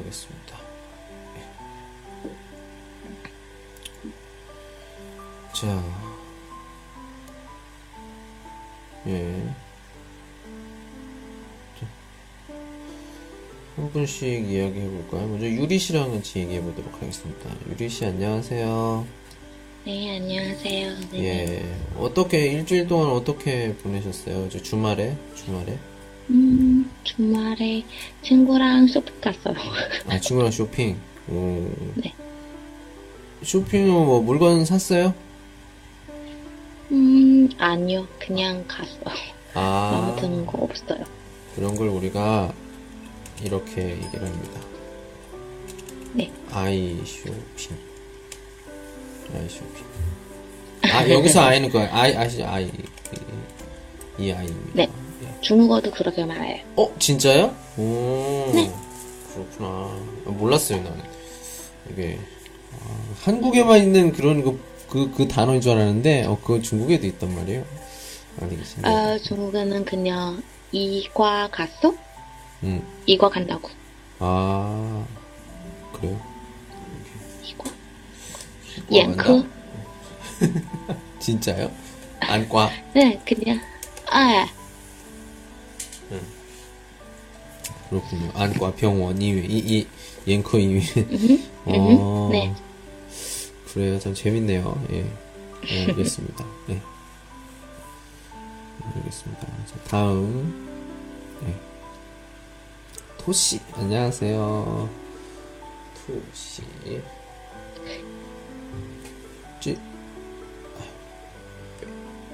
하겠습니다. 자, 예. 자, 한 분씩 이야기해 볼까요? 먼저 유리 씨랑 같이 얘기해 보도록 하겠습니다. 유리 씨 안녕하세요. 네, 안녕하세요. 네. 예. 어떻게 일주일 동안 어떻게 보내셨어요? 저 주말에 주말에 음, 주말에 친구랑 쇼핑 갔어요. 아 친구랑 쇼핑. 오. 네. 쇼핑은 뭐 물건 샀어요? 음, 아니요. 그냥 갔어요. 아 마음에 드는 거 없어요. 그런 걸 우리가 이렇게 얘기를 합니다. 네. 아이 쇼핑. 아이 쇼핑. 아 여기서 아이는 거야. 아이 아시죠? 아이 이, 이 아이입니다. 네. 예. 중국어도 그렇게 말해요. 어, 진짜요? 오. 네. 그렇구나. 아, 몰랐어요, 나는. 이게, 아, 한국에만 있는 그런 그, 그, 그 단어인 줄 알았는데, 어, 그거 중국에도 있단 말이에요. 알겠습니다. 아, 중국어는 그냥 이과 갔어? 음. 이과 간다고. 아, 그래요? 이과? 이과 연크? 간다? 진짜요? 안과. 네, 그냥, 아, 그렇군요. 안과 병원 이외, 이, 이, 옌커 이외. 음, 어, 네. 그래요. 참 재밌네요. 예. 예, 알겠습니다. 예. 알겠습니다. 자, 다음. 예. 토씨. 안녕하세요. 토씨. 찌.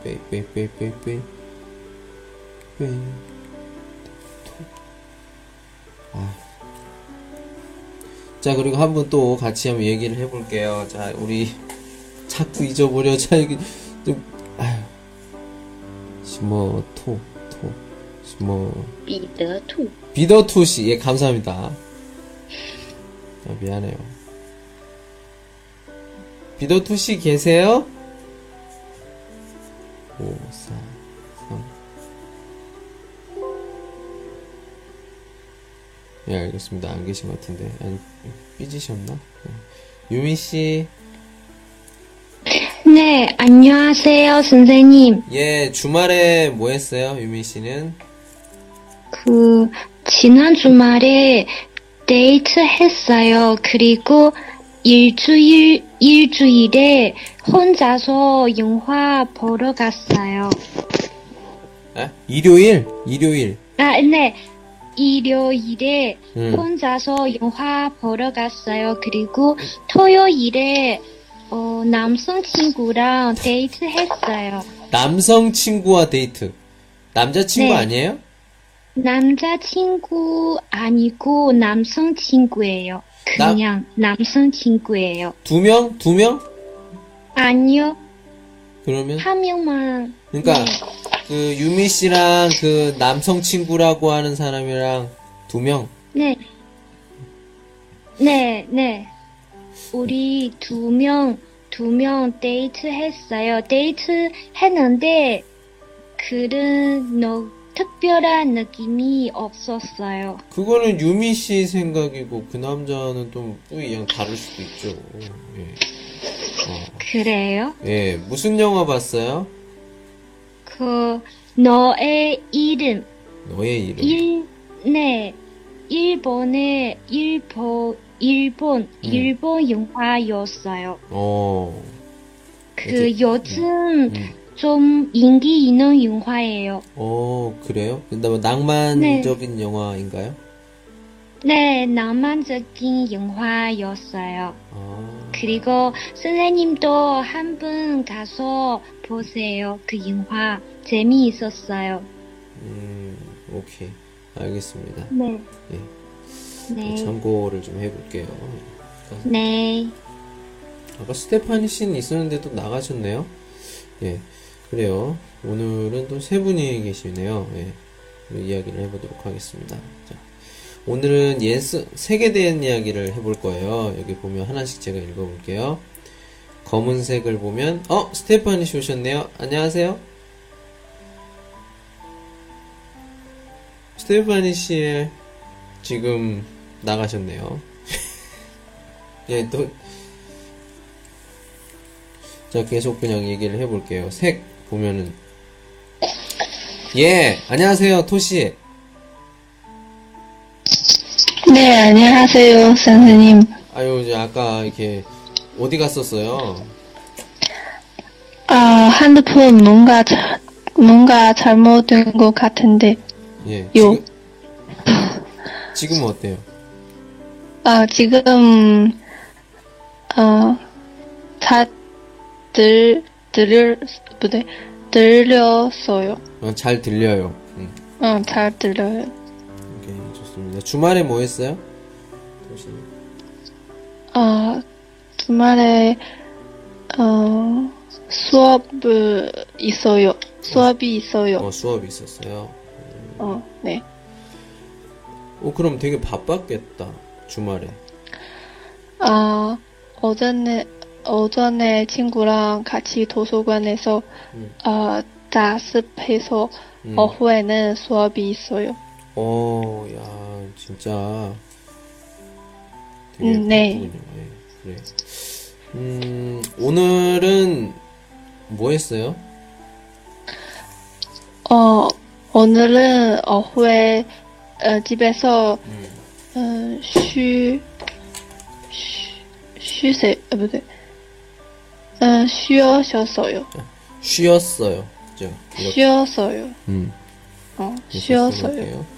빼, 빼, 빼, 빼, 빼. 빼. 어. 자 그리고 한번 또 같이 한번 얘기를 해볼게요. 자 우리 자꾸 잊어버려. 자 이게 좀 아휴 심어토 토 심어 비더투 비더투 씨예 감사합니다. 아, 미안해요. 비더투 씨 계세요? 5, 4. 예, 알겠습니다. 안 계신 것 같은데. 아니, 삐지셨나? 예. 유미 씨, 네, 안녕하세요, 선생님. 예, 주말에 뭐 했어요? 유미 씨는? 그, 지난 주말에 데이트 했어요. 그리고 일주일, 일주일에 혼자서 영화 보러 갔어요. 에? 일요일? 일요일. 아, 네. 일요일에 음. 혼자서 영화 보러 갔어요. 그리고 토요일에 어, 남성 친구랑 데이트 했어요. 남성 친구와 데이트. 남자 친구 네. 아니에요? 남자 친구 아니고 남성 친구예요. 나- 그냥 남 성 친구예요. 두 명? 두 명? 아니요, 그러면? 한 명만. 그러니까, 네. 그, 유미 씨랑 그 남성 친구라고 하는 사람이랑 두 명? 네. 네, 네. 우리 두 명, 두 명 데이트 했어요. 데이트 했는데, 그런 너, 특별한 느낌이 없었어요. 그거는 유미 씨 생각이고, 그 남자는 좀 뿌이양 다를 수도 있죠. 예. 그래요? 예, 무슨 영화 봤어요? 그, 너의 이름. 너의 이름. 일, 네. 일본의, 일본, 일본, 음. 일본 영화였어요. 어, 그 이제- 요즘 음. 좀 인기 있는 영화예요. 어, 그래요? 근데 뭐 낭만적인 영화인가요? 네, 낭만적인 영화였어요. 아, 그리고 선생님도 한 번 가서 보세요. 그 영화 재미있었어요. 음, 오케이. 알겠습니다. 네. 네. 참고를 좀 해볼게요. 네. 아까 스테파니 씨는 있었는데 또 나가셨네요. 예, 그래요. 오늘은 또 세 분이 계시네요. 예, 이야기를 해보도록 하겠습니다. 자, 오늘은 예, 색, 색에 대한 이야기를 해볼 거예요. 여기 보면 하나씩 제가 읽어볼게요. 검은색을 보면, 어, 스테파니 씨 오셨네요. 안녕하세요. 스테파니 씨 지금 나가셨네요. 예, 또, 자, 계속 그냥 얘기를 해볼게요. 색 보면은 예, 안녕하세요, 토시. 네, 안녕하세요, 선생님. 아유, 이제 아까 이렇게 어디 갔었어요? 아, 핸드폰 뭔가, 자, 뭔가 잘못된 것 같은데. 예, 요. 지금 지금은 어때요? 아, 지금, 어, 다 들, 들을, 뭐래, 들렸어요. 어, 잘 들려요. 음, 어, 잘 들려요. 좋습니다. 주말에 뭐 했어요? 아, 주말에, 어, 수업을 있어요. 수업이 있어요. 어, 수업이 있었어요. 어, 네. 어, 그럼 되게 바빴겠다. 주말에. 아, 오전에, 오전에 친구랑 같이 도서관에서, 음. 아, 자습해서, 음. 오후에는 수업이 있어요. 어, 야, 진짜. 되게 음, 네. 예, 그래. 음, 오늘은 뭐 했어요? 어, 오늘은 오후에, 어, 집에서, 음. 어, 쉬, 쉬, 쉬세, 아, 뭐지? 어, 쉬었어요. 쉬었어요. 그죠? 이렇게. 쉬었어요. 음. 어, 쉬었어요.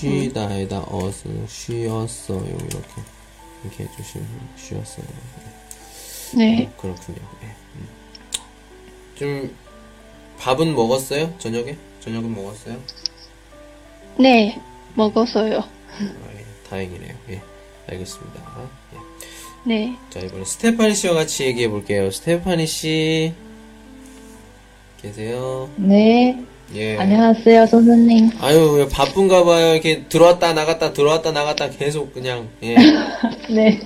쉬다에다 어스 쉬었어요. 이렇게. 이렇게 해주시면 쉬었어요. 네. 음, 그렇군요. 예. 음. 좀, 밥은 먹었어요? 저녁에? 저녁은 먹었어요? 네, 먹었어요. 아, 예, 다행이네요. 예. 알겠습니다. 예. 네. 자, 이번에 스테파니 씨와 같이 얘기해 볼게요. 스테파니 씨. 계세요? 네, 예. 안녕하세요, 선생님. 아유, 왜 바쁜가 봐요. 이렇게 들어왔다 나갔다 들어왔다 나갔다 계속 그냥, 예. 네.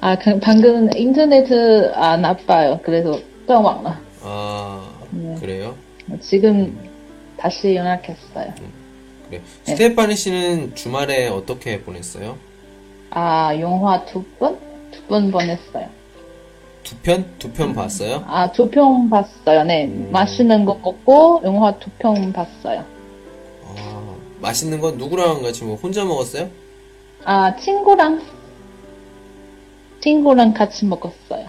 아, 그- 방금 인터넷 안 아파요. 그래서 깜왕 아, 네. 그래요? 지금 다시 연락했어요. 그래. 네. 스테파니 씨는 주말에 어떻게 보냈어요? 아, 영화 두 번? 두 번 보냈어요. 두 편? 두 편 봤어요? 아, 두 편 봤어요. 네. 음. 맛있는 거 먹고 영화 두 편 봤어요. 아, 맛있는 건 누구랑 같이 뭐 혼자 먹었어요? 아, 친구랑, 친구랑 같이 먹었어요.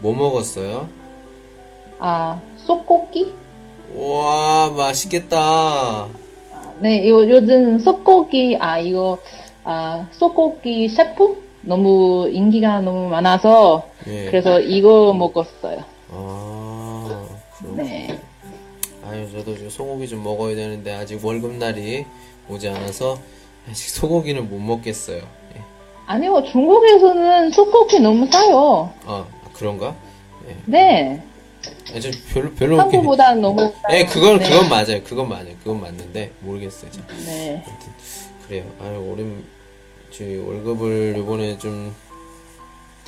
뭐 먹었어요? 아, 소고기? 와, 맛있겠다. 네, 이거 요즘 소고기, 아, 이거, 아, 소고기 셰프? 너무 인기가 너무 많아서, 예. 그래서 이거 먹었어요. 아, 그렇군요. 네. 아유, 저도 지금 소고기 좀 먹어야 되는데 아직 월급날이 오지 않아서 아직 소고기는 못 먹겠어요. 예. 아니요, 중국에서는 소고기 너무 싸요. 아, 그런가? 네. 아, 저 별로 별로. 한국보다 너무. 예, 그건 네. 그건 맞아요. 그건 맞아요. 그건 맞는데 모르겠어요. 저. 네. 아무튼 그래요. 아유, 올해 저희 월급을 이번에 좀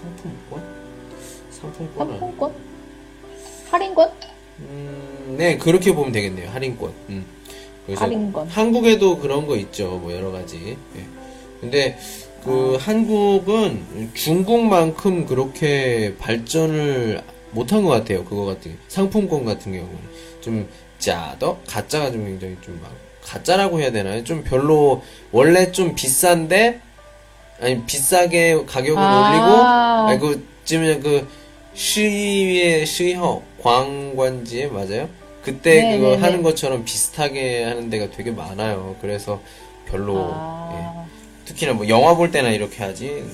상품권 상품권 상품권? 할인권? 음, 네 그렇게 보면 되겠네요 할인권 음. 그래서 할인권. 한국에도 그런 거 있죠 뭐 여러 가지 예. 근데 그 한국은 중국만큼 그렇게 발전을 못한 것 같아요. 그거 같은 게. 상품권 같은 경우는 좀 가짜도 가짜가 좀 굉장히 좀 막 가짜라고 해야 되나요? 좀 별로 원래 좀 비싼데 아니 비싸게 가격을 아. 올리고 아니 그 지금 그 시위의 시허 광관지에 맞아요? 그때 네, 그거 네, 네. 하는 것처럼 비슷하게 하는 데가 되게 많아요. 그래서 별로 아, 예. 특히나 뭐 영화 볼 때나 이렇게 하지.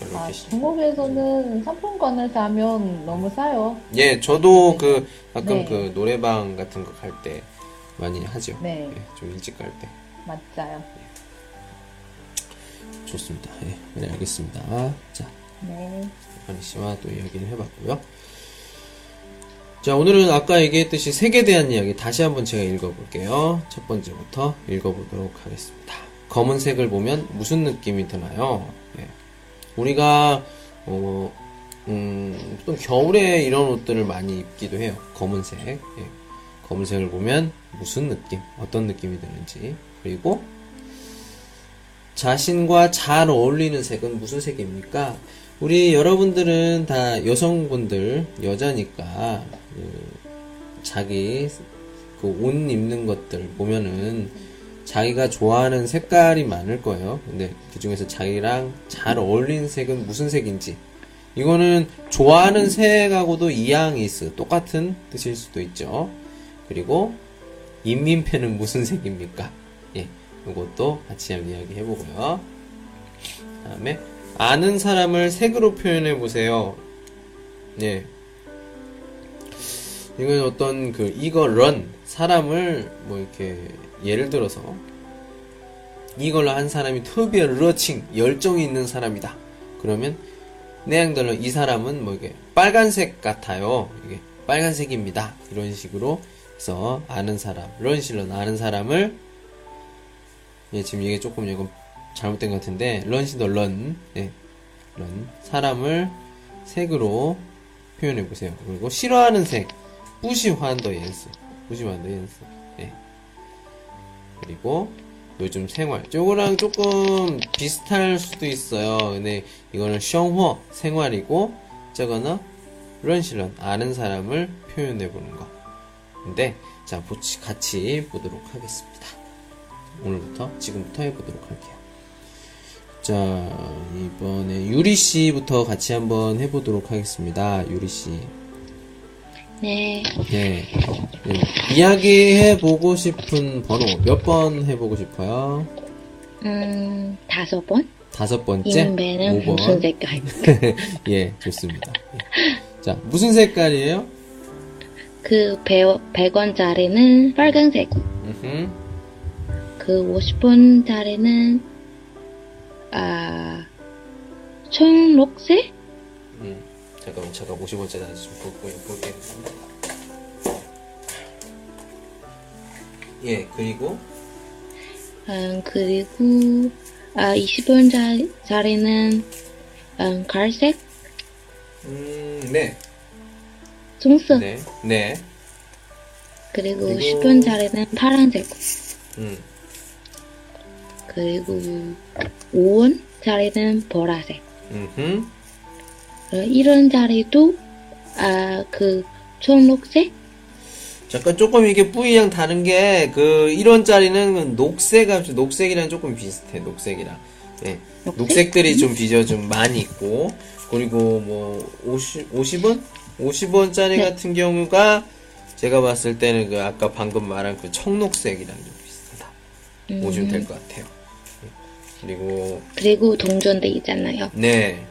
별로 아, 이렇게 시- 중국에서는 상품권에서 하면 너무 싸요. 예, 저도 그 가끔 네. 그 노래방 같은 거 갈 때 많이 하죠. 네. 예, 좀 일찍 갈 때. 맞아요. 좋습니다. 예, 네, 알겠습니다. 자, 네. 한희 씨와 또 이야기를 해봤고요. 자, 오늘은 아까 얘기했듯이 색에 대한 이야기 다시 한번 제가 읽어볼게요. 첫 번째부터 읽어보도록 하겠습니다. 검은색을 보면 무슨 느낌이 드나요? 예. 우리가 어, 음, 또 겨울에 이런 옷들을 많이 입기도 해요. 검은색. 예. 검은색을 보면 무슨 느낌, 어떤 느낌이 드는지. 그리고 자신과 잘 어울리는 색은 무슨 색입니까? 우리 여러분들은 다 여성분들, 여자니까, 그 자기 그 옷 입는 것들 보면은 자기가 좋아하는 색깔이 많을 거예요. 근데 그 중에서 자기랑 잘 어울리는 색은 무슨 색인지. 이거는 좋아하는 색하고도 이양이 있어. 똑같은 뜻일 수도 있죠. 그리고 인민패는 무슨 색입니까? 예, 이것도 같이 한번 이야기 해 보고요. 다음에 아는 사람을 색으로 표현해 보세요. 예. 이건 어떤 그 이거 런 사람을 뭐 이렇게 예를 들어서 이걸로 한 사람이 특별 러칭 열정이 있는 사람이다. 그러면 내양들로 이 사람은 뭐 이게 빨간색 같아요. 이게 빨간색입니다. 이런 식으로 해서 아는 사람, 런 실런 아는 사람을 예, 지금 이게 조금 이건 잘못된 것 같은데 런시더 런, 예, 런 사람을 색으로 표현해 보세요. 그리고 싫어하는 색, 뿌시환더 옌스, 뿌시환더 옌스, 예. 그리고 요즘 생활, 요거랑 조금 비슷할 수도 있어요. 근데 이거는 셩허 생활이고, 저거는 런실런 아는 사람을 표현해 보는 거. 근데 자 같이 보도록 하겠습니다. 오늘부터 지금부터 해보도록 할게요. 자 이번에 유리 씨부터 같이 한번 해보도록 하겠습니다. 유리 씨. 네. 네. 네. 이야기 해 보고 싶은 번호 몇 번 해보고 싶어요? 음, 다섯 번? 다섯 번째. 5번. 무슨 색깔? 예, 좋습니다. 예. 자, 무슨 색깔이에요? 그 100, 100원짜리는 빨간색. 음흠. 그 50원짜리는, 아, 청록색? 음, 잠깐만, 제가 50원짜리 다시 좀 볼게요. 볼게요. 예, 그리고, 음, 그리고, 아, 20원짜리는, 음, 갈색? 음, 네.棕色. 네. 네. 그리고 그리고- 10원짜리는 파란색. 음, 그리고 5원짜리는 보라색. 음흠. 그리고 1원짜리도, 아, 그, 초록색? 잠깐 조금 이게 뿌이랑 다른 게, 그, 1원짜리는 녹색, 합 녹색이랑 조금 비슷해, 녹색이랑. 예. 녹색? 녹색 들이 좀 비저 좀 많이 있고, 그리고 뭐, 50, 50원? 50원짜리 네. 같은 경우가, 제가 봤을 때는 그, 아까 방금 말한 그 청록색이랑 좀 비슷하다. 음, 보시면 될것 같아요. 예. 그리고, 그리고 동전대 있잖아요. 네.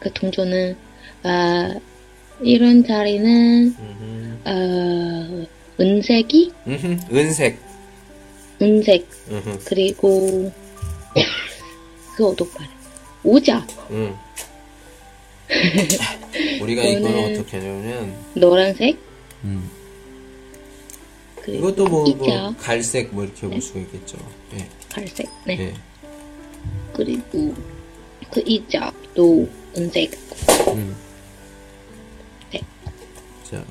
그 동전은, 아, 1원짜리는, 음흠. 어, 은색이? 음흠. 은색. 은색. 음흠. 그리고, 그거 어떡 말해? 오자. 음. 우리가 이거는 이거는- 어떻게 하냐면, 노란색. 음. 그리고 이것도 뭐, 뭐. 갈색 뭐 이렇게 볼 수가 있겠죠. 예. 갈색. 네. 예. 그리고, 그 이자도 은색. 음. 네. 자.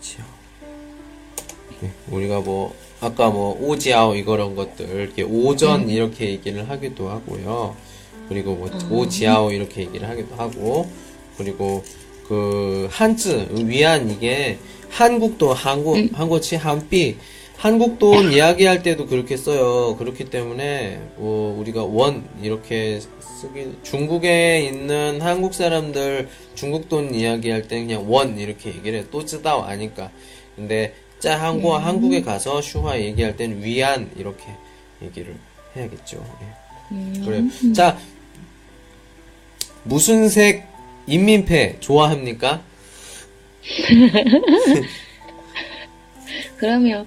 자. 네, 우리가 뭐 아까 뭐 오지아오 이거런 것들 이렇게 오전 이렇게 얘기를 하기도 하고요. 그리고 뭐 오지아오 이렇게 얘기를 하기도 하고 그리고 그 한즈 위안 이게 한국도 한국 한국치 한비 한국돈 이야기할 때도 그렇게 써요. 그렇기 때문에 뭐 우리가 원 이렇게 쓰기 중국에 있는 한국 사람들 중국 돈 이야기할 때 그냥 원 이렇게 얘기를 해. 또 쓰다 아니까. 근데 짜 한국 한국에 가서 슈화 얘기할 때는 위안 이렇게 얘기를 해야겠죠. 예. 그래요. 자 무슨 색 인민패 좋아합니까? 그러면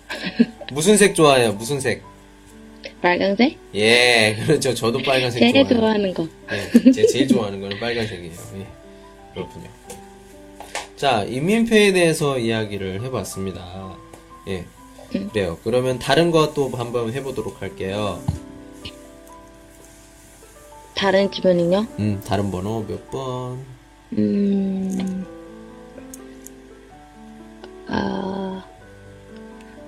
무슨 색 좋아해요? 무슨 색? 빨강색? 예, 그렇죠. 저도 빨간색 제일 좋아해요. 좋아하는 거. 네, 제가 제일 좋아하는 거는 빨간색이에요. 예, 그렇군요. 자, 인민폐에 대해서 이야기를 해봤습니다. 예, 그래요. 그러면 다른 것도 한번 해보도록 할게요. 다른 주변은요? 음, 다른 번호 몇 번? 음, 아,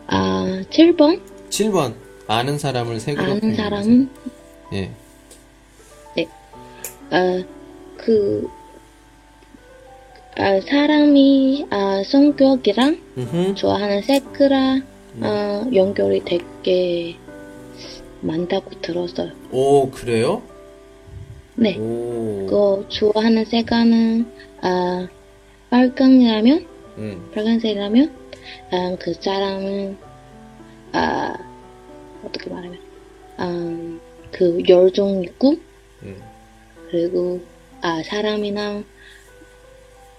아, 7번? 7번. 아는 사람을 색으로 아는 표현해보세요. 사람은, 예. 아, 그, 아, 사람이, 아, 성격이랑 음흠. 좋아하는 색이랑, 아, 연결이 되게 많다고 들었어요. 오, 그래요? 네. 오. 그, 좋아하는 색깔은, 아, 빨강이라면, 음. 빨간색이라면, 아, 그 사람은, 아, 어떻게 말하면, 아, 그 열정 있고, 음. 그리고, 아, 사람이랑,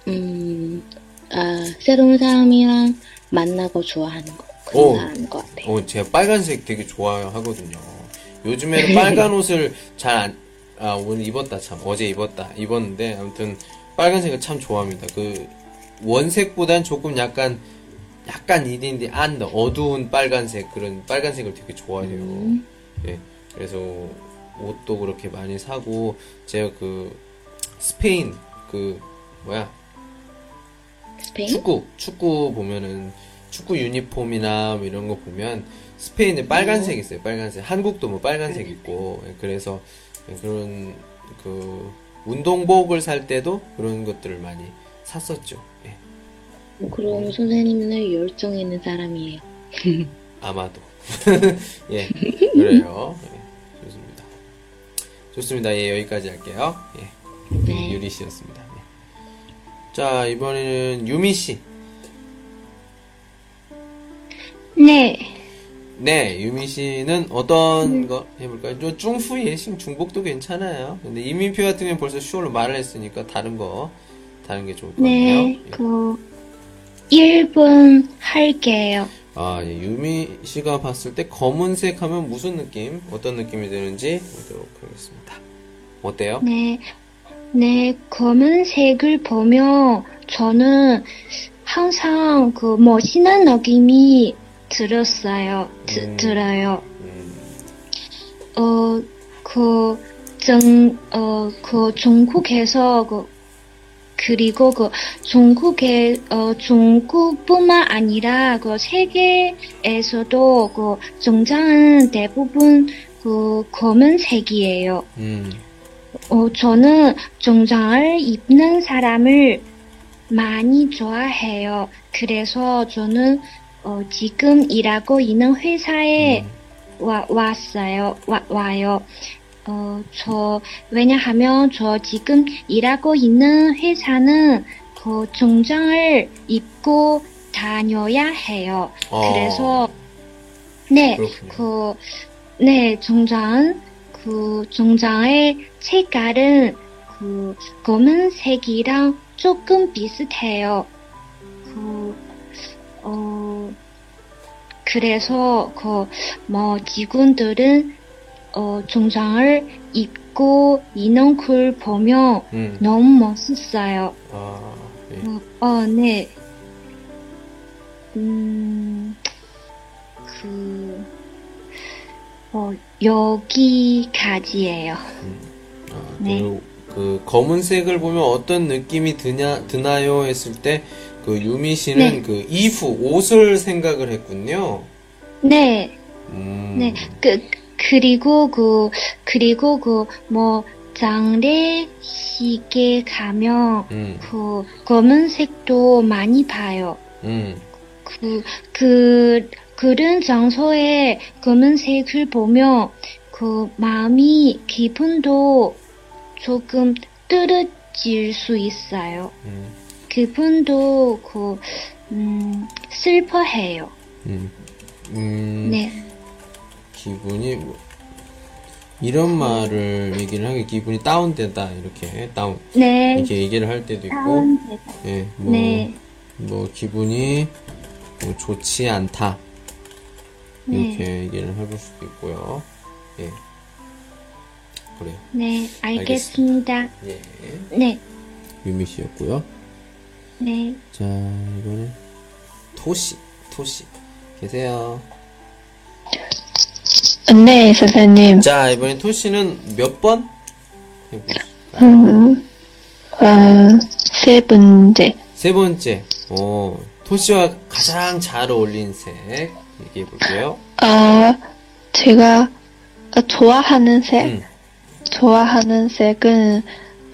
음, 아, 새로운 사람이랑 만나고 좋아하는 거. 그런 오. 사람인 것 같아요. 어, 제가 빨간색 되게 좋아하거든요. 요즘에는 빨간 옷을 잘 안, 아, 오늘 입었다, 참. 어제 입었다. 입었는데, 아무튼, 빨간색을 참 좋아합니다. 그, 원색보단 조금 약간, 약간 이딘디 안, 어두운 빨간색, 그런 빨간색을 되게 좋아해요. 예. 그래서, 옷도 그렇게 많이 사고, 제가 그, 스페인, 그, 뭐야, 스페인? 축구, 축구 보면은 축구 유니폼이나 뭐 이런 거 보면 스페인에 빨간색 있어요. 빨간색. 한국도 뭐 빨간색 있고. 예, 그래서 그런 그 운동복을 살 때도 그런 것들을 많이 샀었죠. 예, 그럼 선생님은 열정 있는 사람이에요. 아마도. 예, 그래요. 예, 좋습니다. 좋습니다. 예, 여기까지 할게요. 예, 네. 유리 씨였습니다. 예. 자, 이번에는 유미 씨. 네. 네, 유미 씨는 어떤 거 해볼까요? 저 중후예 신 중복도 괜찮아요. 근데 이민표 같은 경우는 벌써 슈얼로 말을 했으니까 다른 거, 다른 게 좋을 것 같네요. 네. 예. 그 1분 할게요. 아, 예, 유미 씨가 봤을 때 검은색 하면 무슨 느낌, 어떤 느낌이 드는지 보도록 하겠습니다. 어때요? 네. 네, 검은색을 보면 저는 항상 그 멋있는 느낌이 들었어요. 드, 음. 들어요. 음, 어, 그, 정, 어, 그 중국에서 그, 그리고 그 중국의, 어, 중국뿐만 아니라 그 세계에서도 그 정장은 대부분 그 검은색이에요. 음, 어, 저는 정장을 입는 사람을 많이 좋아해요. 그래서 저는 어, 지금 일하고 있는 회사에 음. 와, 왔어요. 와, 와요. 어, 저, 왜냐하면 저 지금 일하고 있는 회사는 그 정장을 입고 다녀야 해요. 어. 그래서, 네, 그렇군요. 그, 네, 정장, 그, 정장의 색깔은 그, 검은색이랑 조금 비슷해요. 그, 어, 그래서, 그, 뭐, 직원들은, 어, 정장을 입고 걸 보면 음, 너무 멋있어요. 아, 예. 어, 어, 네. 음, 그, 어, 여기까지예요. 아, 네. 그, 그 검은색을 보면 어떤 느낌이 드냐 드나요 했을 때 그 유미 씨는 네. 그 이후 옷을 생각을 했군요. 네, 음, 네. 그, 그리고 그, 그리고 그, 뭐, 장례식에 가면 음, 그 검은색도 많이 봐요. 음, 그, 그, 그런 장소에 검은색을 보면 그 마음이 기분도 조금 떨어질 수 있어요. 음, 기분도 그, 음, 슬퍼해요. 음, 음, 네. 기분이 뭐- 이런 말을 얘기를 하게 기분이 다운되다 이렇게 다운 네. 이렇게 얘기를 할 때도 있고 다운되다. 예, 뭐, 네. 뭐 기분이 뭐 좋지 않다 네. 이렇게 얘기를 해볼 수도 있고요. 예, 그래요. 네, 알겠습니다. 예, 네. 유미 씨였고요. 네. 자, 이번에 토시, 토시 계세요. 네, 선생님. 자, 이번에 토시는 몇 번? 음, 어, 세 번째. 세 번째, 오, 토시와 가장 잘 어울린 색 얘기해 볼게요. 아, 제가 좋아하는 색, 음, 좋아하는 색은,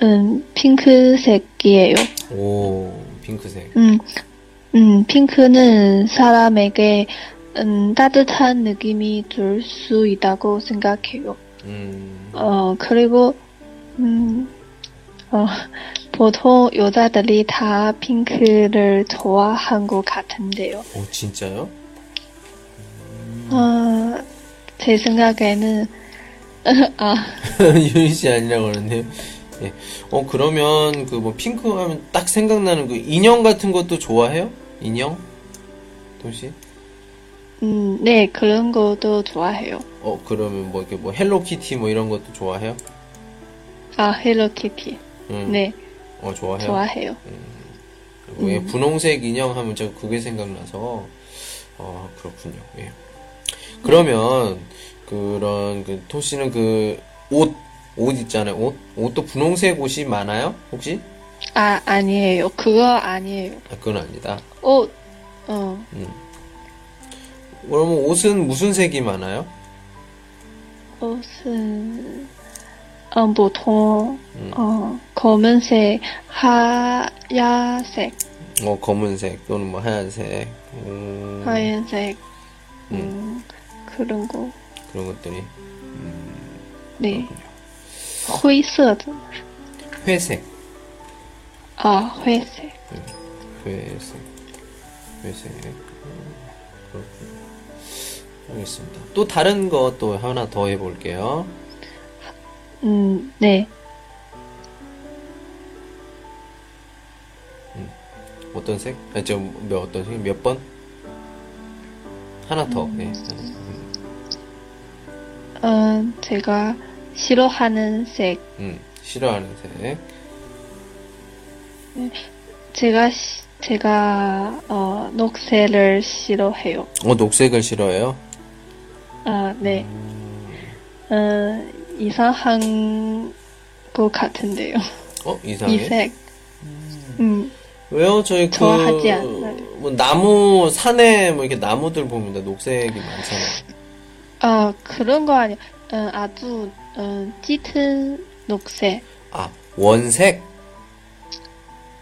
음, 핑크색이에요. 오, 핑크색. 음, 음, 핑크는 사람에게, 음, 따뜻한 느낌이 줄수 있다고 생각해요. 음, 어, 그리고, 음, 어, 보통 여자들이 다 핑크를 좋아한 것 같은데요. 오, 진짜요? 어, 제 생각에는, 아, 유리 씨 아니라고 그러네요. 예. 어, 그러면 그 뭐 핑크 하면 딱 생각나는 그 인형 같은 것도 좋아해요? 인형? 토시? 음, 네, 그런 것도 좋아해요. 어, 그러면 뭐 이렇게 뭐 Hello Kitty 뭐 이런 것도 좋아해요? 아, Hello Kitty. 음. 네, 어, 좋아해요? 좋아해요. 왜 분홍색 인형 하면 제가 그게 생각나서 어 그렇군요. 예. 그러면 그런 그 토시는 그 옷 옷 있잖아요. 옷 옷도 분홍색 옷이 많아요? 혹시? 아, 아니에요. 그거 아니에요. 아 그건 아니다. 옷, 어, 그러면 옷은 무슨 색이 많아요? 옷은 음, 보통 음. 어, 검은색, 하얀색, 어, 검은색 또는 뭐 하얀색, 음, 하얀색 음, 음 그런 거. 그런 것들이 음, 네, 아, 네 회색. 회색, 아, 회색. 회색, 회색. 알겠습니다. 또 다른 거 또 하나 더 해볼게요. 음, 네. 어떤 색? 아, 저몇 어떤 색? 몇 번? 하나 더. 네. 하나. 음, 어, 제가 싫어하는 색, 음, 싫어하는 색. 제가, 시- 제가, 어, 녹색을 싫어해요. 어, 녹색을 싫어해요? 아, 네. 어, 이상한 것 같은데요. 어, 이상해. 이 색. 음, 왜요? 저희 그, 좋아하지 않아요. 뭐, 나무, 산에 뭐 이렇게 나무들 보면 다 녹색이 많잖아요. 아, 그런 거 아니야. 어, 아주, 어, 짙은 녹색, 아, 원색?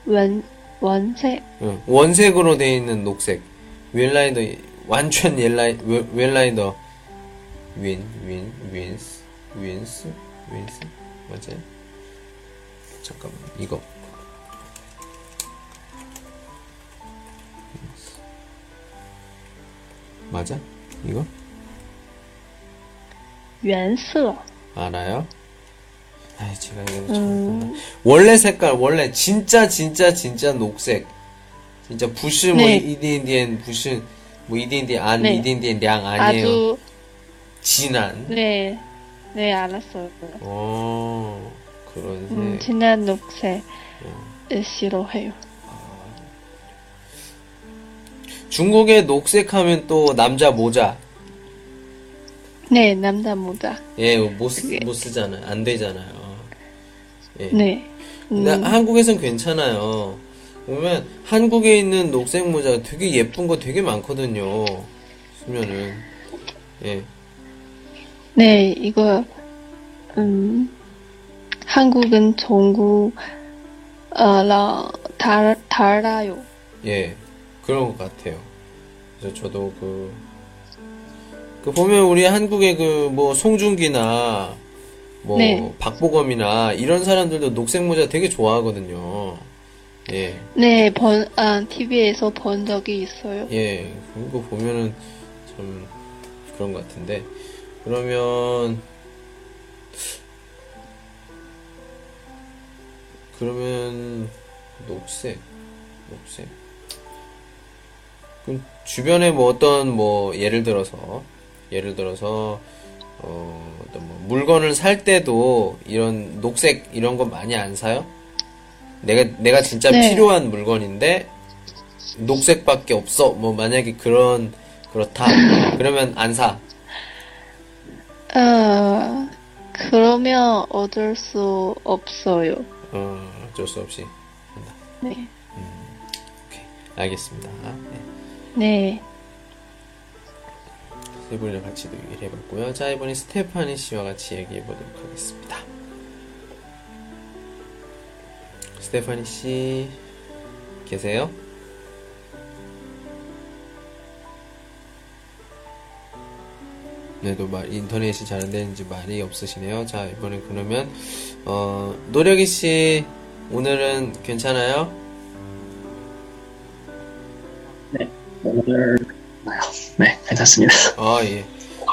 원, 원색. 응, 원색으로 되어 있는 녹색. 原来的, 완전 原来, 原- 原来的. 原, 原, 原色, 原色, 原色? 맞아요? 잠깐만, 이거. 맞아? 이거? 原色. 알아요? 아, 제가 이거 음... 원래 색깔, 원래 진짜 진짜 진짜 녹색. 진짜 부시 뭐 네. 이디엔디엔 부시 뭐 이디엔디엔 안 네. 이디엔디엔 량 아니에요. 아주, 진한. 네, 네, 알았어요. 어 그런 색. 음, 진한 녹색. 싫어해요. 중국의 녹색 하면 또 남자 모자. 네, 남자 모자. 예, 못, 쓰, 그게- 못 쓰잖아요. 안 되잖아요. 예. 네. 음, 한국에선 괜찮아요. 보면 한국에 있는 녹색 모자가 되게 예쁜 거 되게 많거든요. 쓰면은 예. 네, 이거, 음, 한국은 종구 어랑 달 달라요. 예, 그런 것 같아요. 그래서 저도 그, 그 보면 우리 한국의 그 뭐 송중기나 뭐 네. 박보검이나 이런 사람들도 녹색 모자 되게 좋아하거든요. 예, 네, 본, 아, TV에서 본 적이 있어요. 예, 그거 보면은 참 그런 것 같은데. 그러면, 그러면, 녹색, 녹색. 그럼 주변에 뭐 어떤 뭐 예를 들어서 예를 들어서 어 어떤 뭐 물건을 살 때도 이런 녹색 이런 거 많이 안 사요? 내가 내가 진짜 네. 필요한 물건인데 녹색밖에 없어. 뭐 만약에 그런 그렇다. 그러면 안 사. 어, 그러면 어쩔 수 없어요. 어, 어쩔 수 없이. 네. 오케이. 알겠습니다. 네. 네. 세 분이랑 같이도 얘기를 해봤고요. 자, 이번에 스테파니 씨와 같이 얘기해 보도록 하겠습니다. 스테파니 씨, 계세요? 네, 또 말, 인터넷이 잘 안 되는지 말이 없으시네요. 자, 이번에 그러면, 어, 노력이 씨, 오늘은 괜찮아요? 오늘 나요. 네, 괜찮습니다. 아, 예.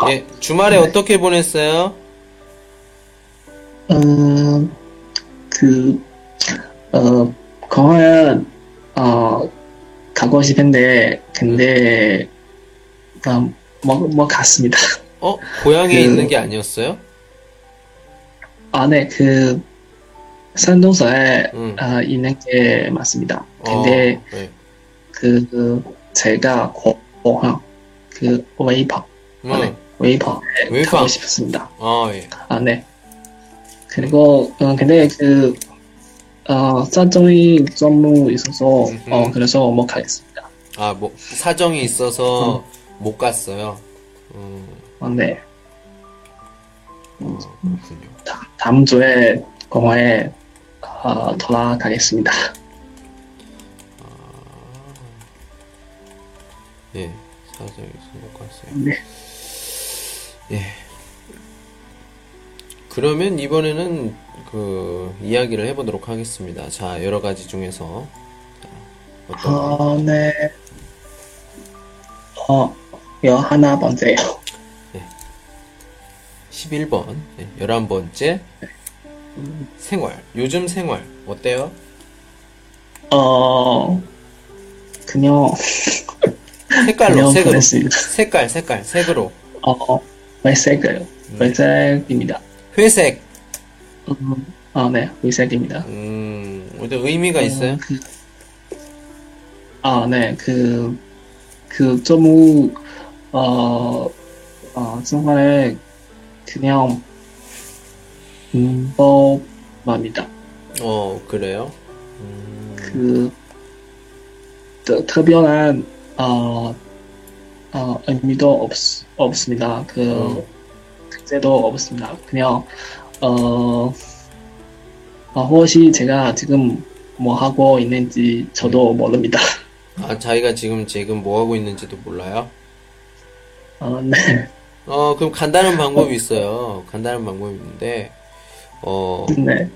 예, 주말에 어떻게 보냈어요? 음, 그, 어, 공원, 어, 가고 싶은데, 근데, 어, 뭐, 뭐 갔습니다. 어? 고향에 그- 있는 게 아니었어요? 아, 네, 그, 산동서에, 응. 아, 있는 게 맞습니다. 어, 근데, 네. 그, 그, 제가 공항, 그, 웨이퍼, 음, 아, 네, 웨이퍼에 웨이퍼. 가고 싶습니다. 아, 예. 아, 네. 그리고, 어, 근데 그, 어, 사정이 너무 있어서, 음흠. 어, 그래서 못 가겠습니다. 아, 뭐, 사정이 있어서 못 갔어요. 음, 어, 네. 어, 그렇군요. 다, 다음 주에 공항에, 어, 돌아가겠습니다. 예, 사정이 있어서 못 갔어요. 네. 예. 그러면 이번에는 그, 이야기를 해보도록 하겠습니다. 자, 여러 가지 중에서. 자, 어떤, 거? 어, 네. 어, 여 하나 번째요. 11번, 예, 11번째. 생활. 요즘 생활. 어때요? 어, 그냥, 색깔로, 그냥 색으로. 보냈습니다. 색깔, 색깔, 색으로. 어, 회색이요. 회색입니다. 회색. 음, 아, 네, 회색입니다. 음, 어떤 의미가 있어요? 어, 그, 아, 네, 그, 그, 너무, 어, 어, 정말, 그냥, 음, 법합니다. 어, 그래요? 음, 그, 特, 특별한, 어, 어, 의미도 없, 없습니다. 그, 음. 특제도 없습니다. 그냥, 어, 어, 혹시 제가 지금 뭐 하고 있는지 저도 모릅니다. 아, 자기가 지금, 지금 뭐 하고 있는지도 몰라요? 어, 네. 어, 그럼 간단한 방법이 있어요. 간단한 방법이 있는데, 어, 네.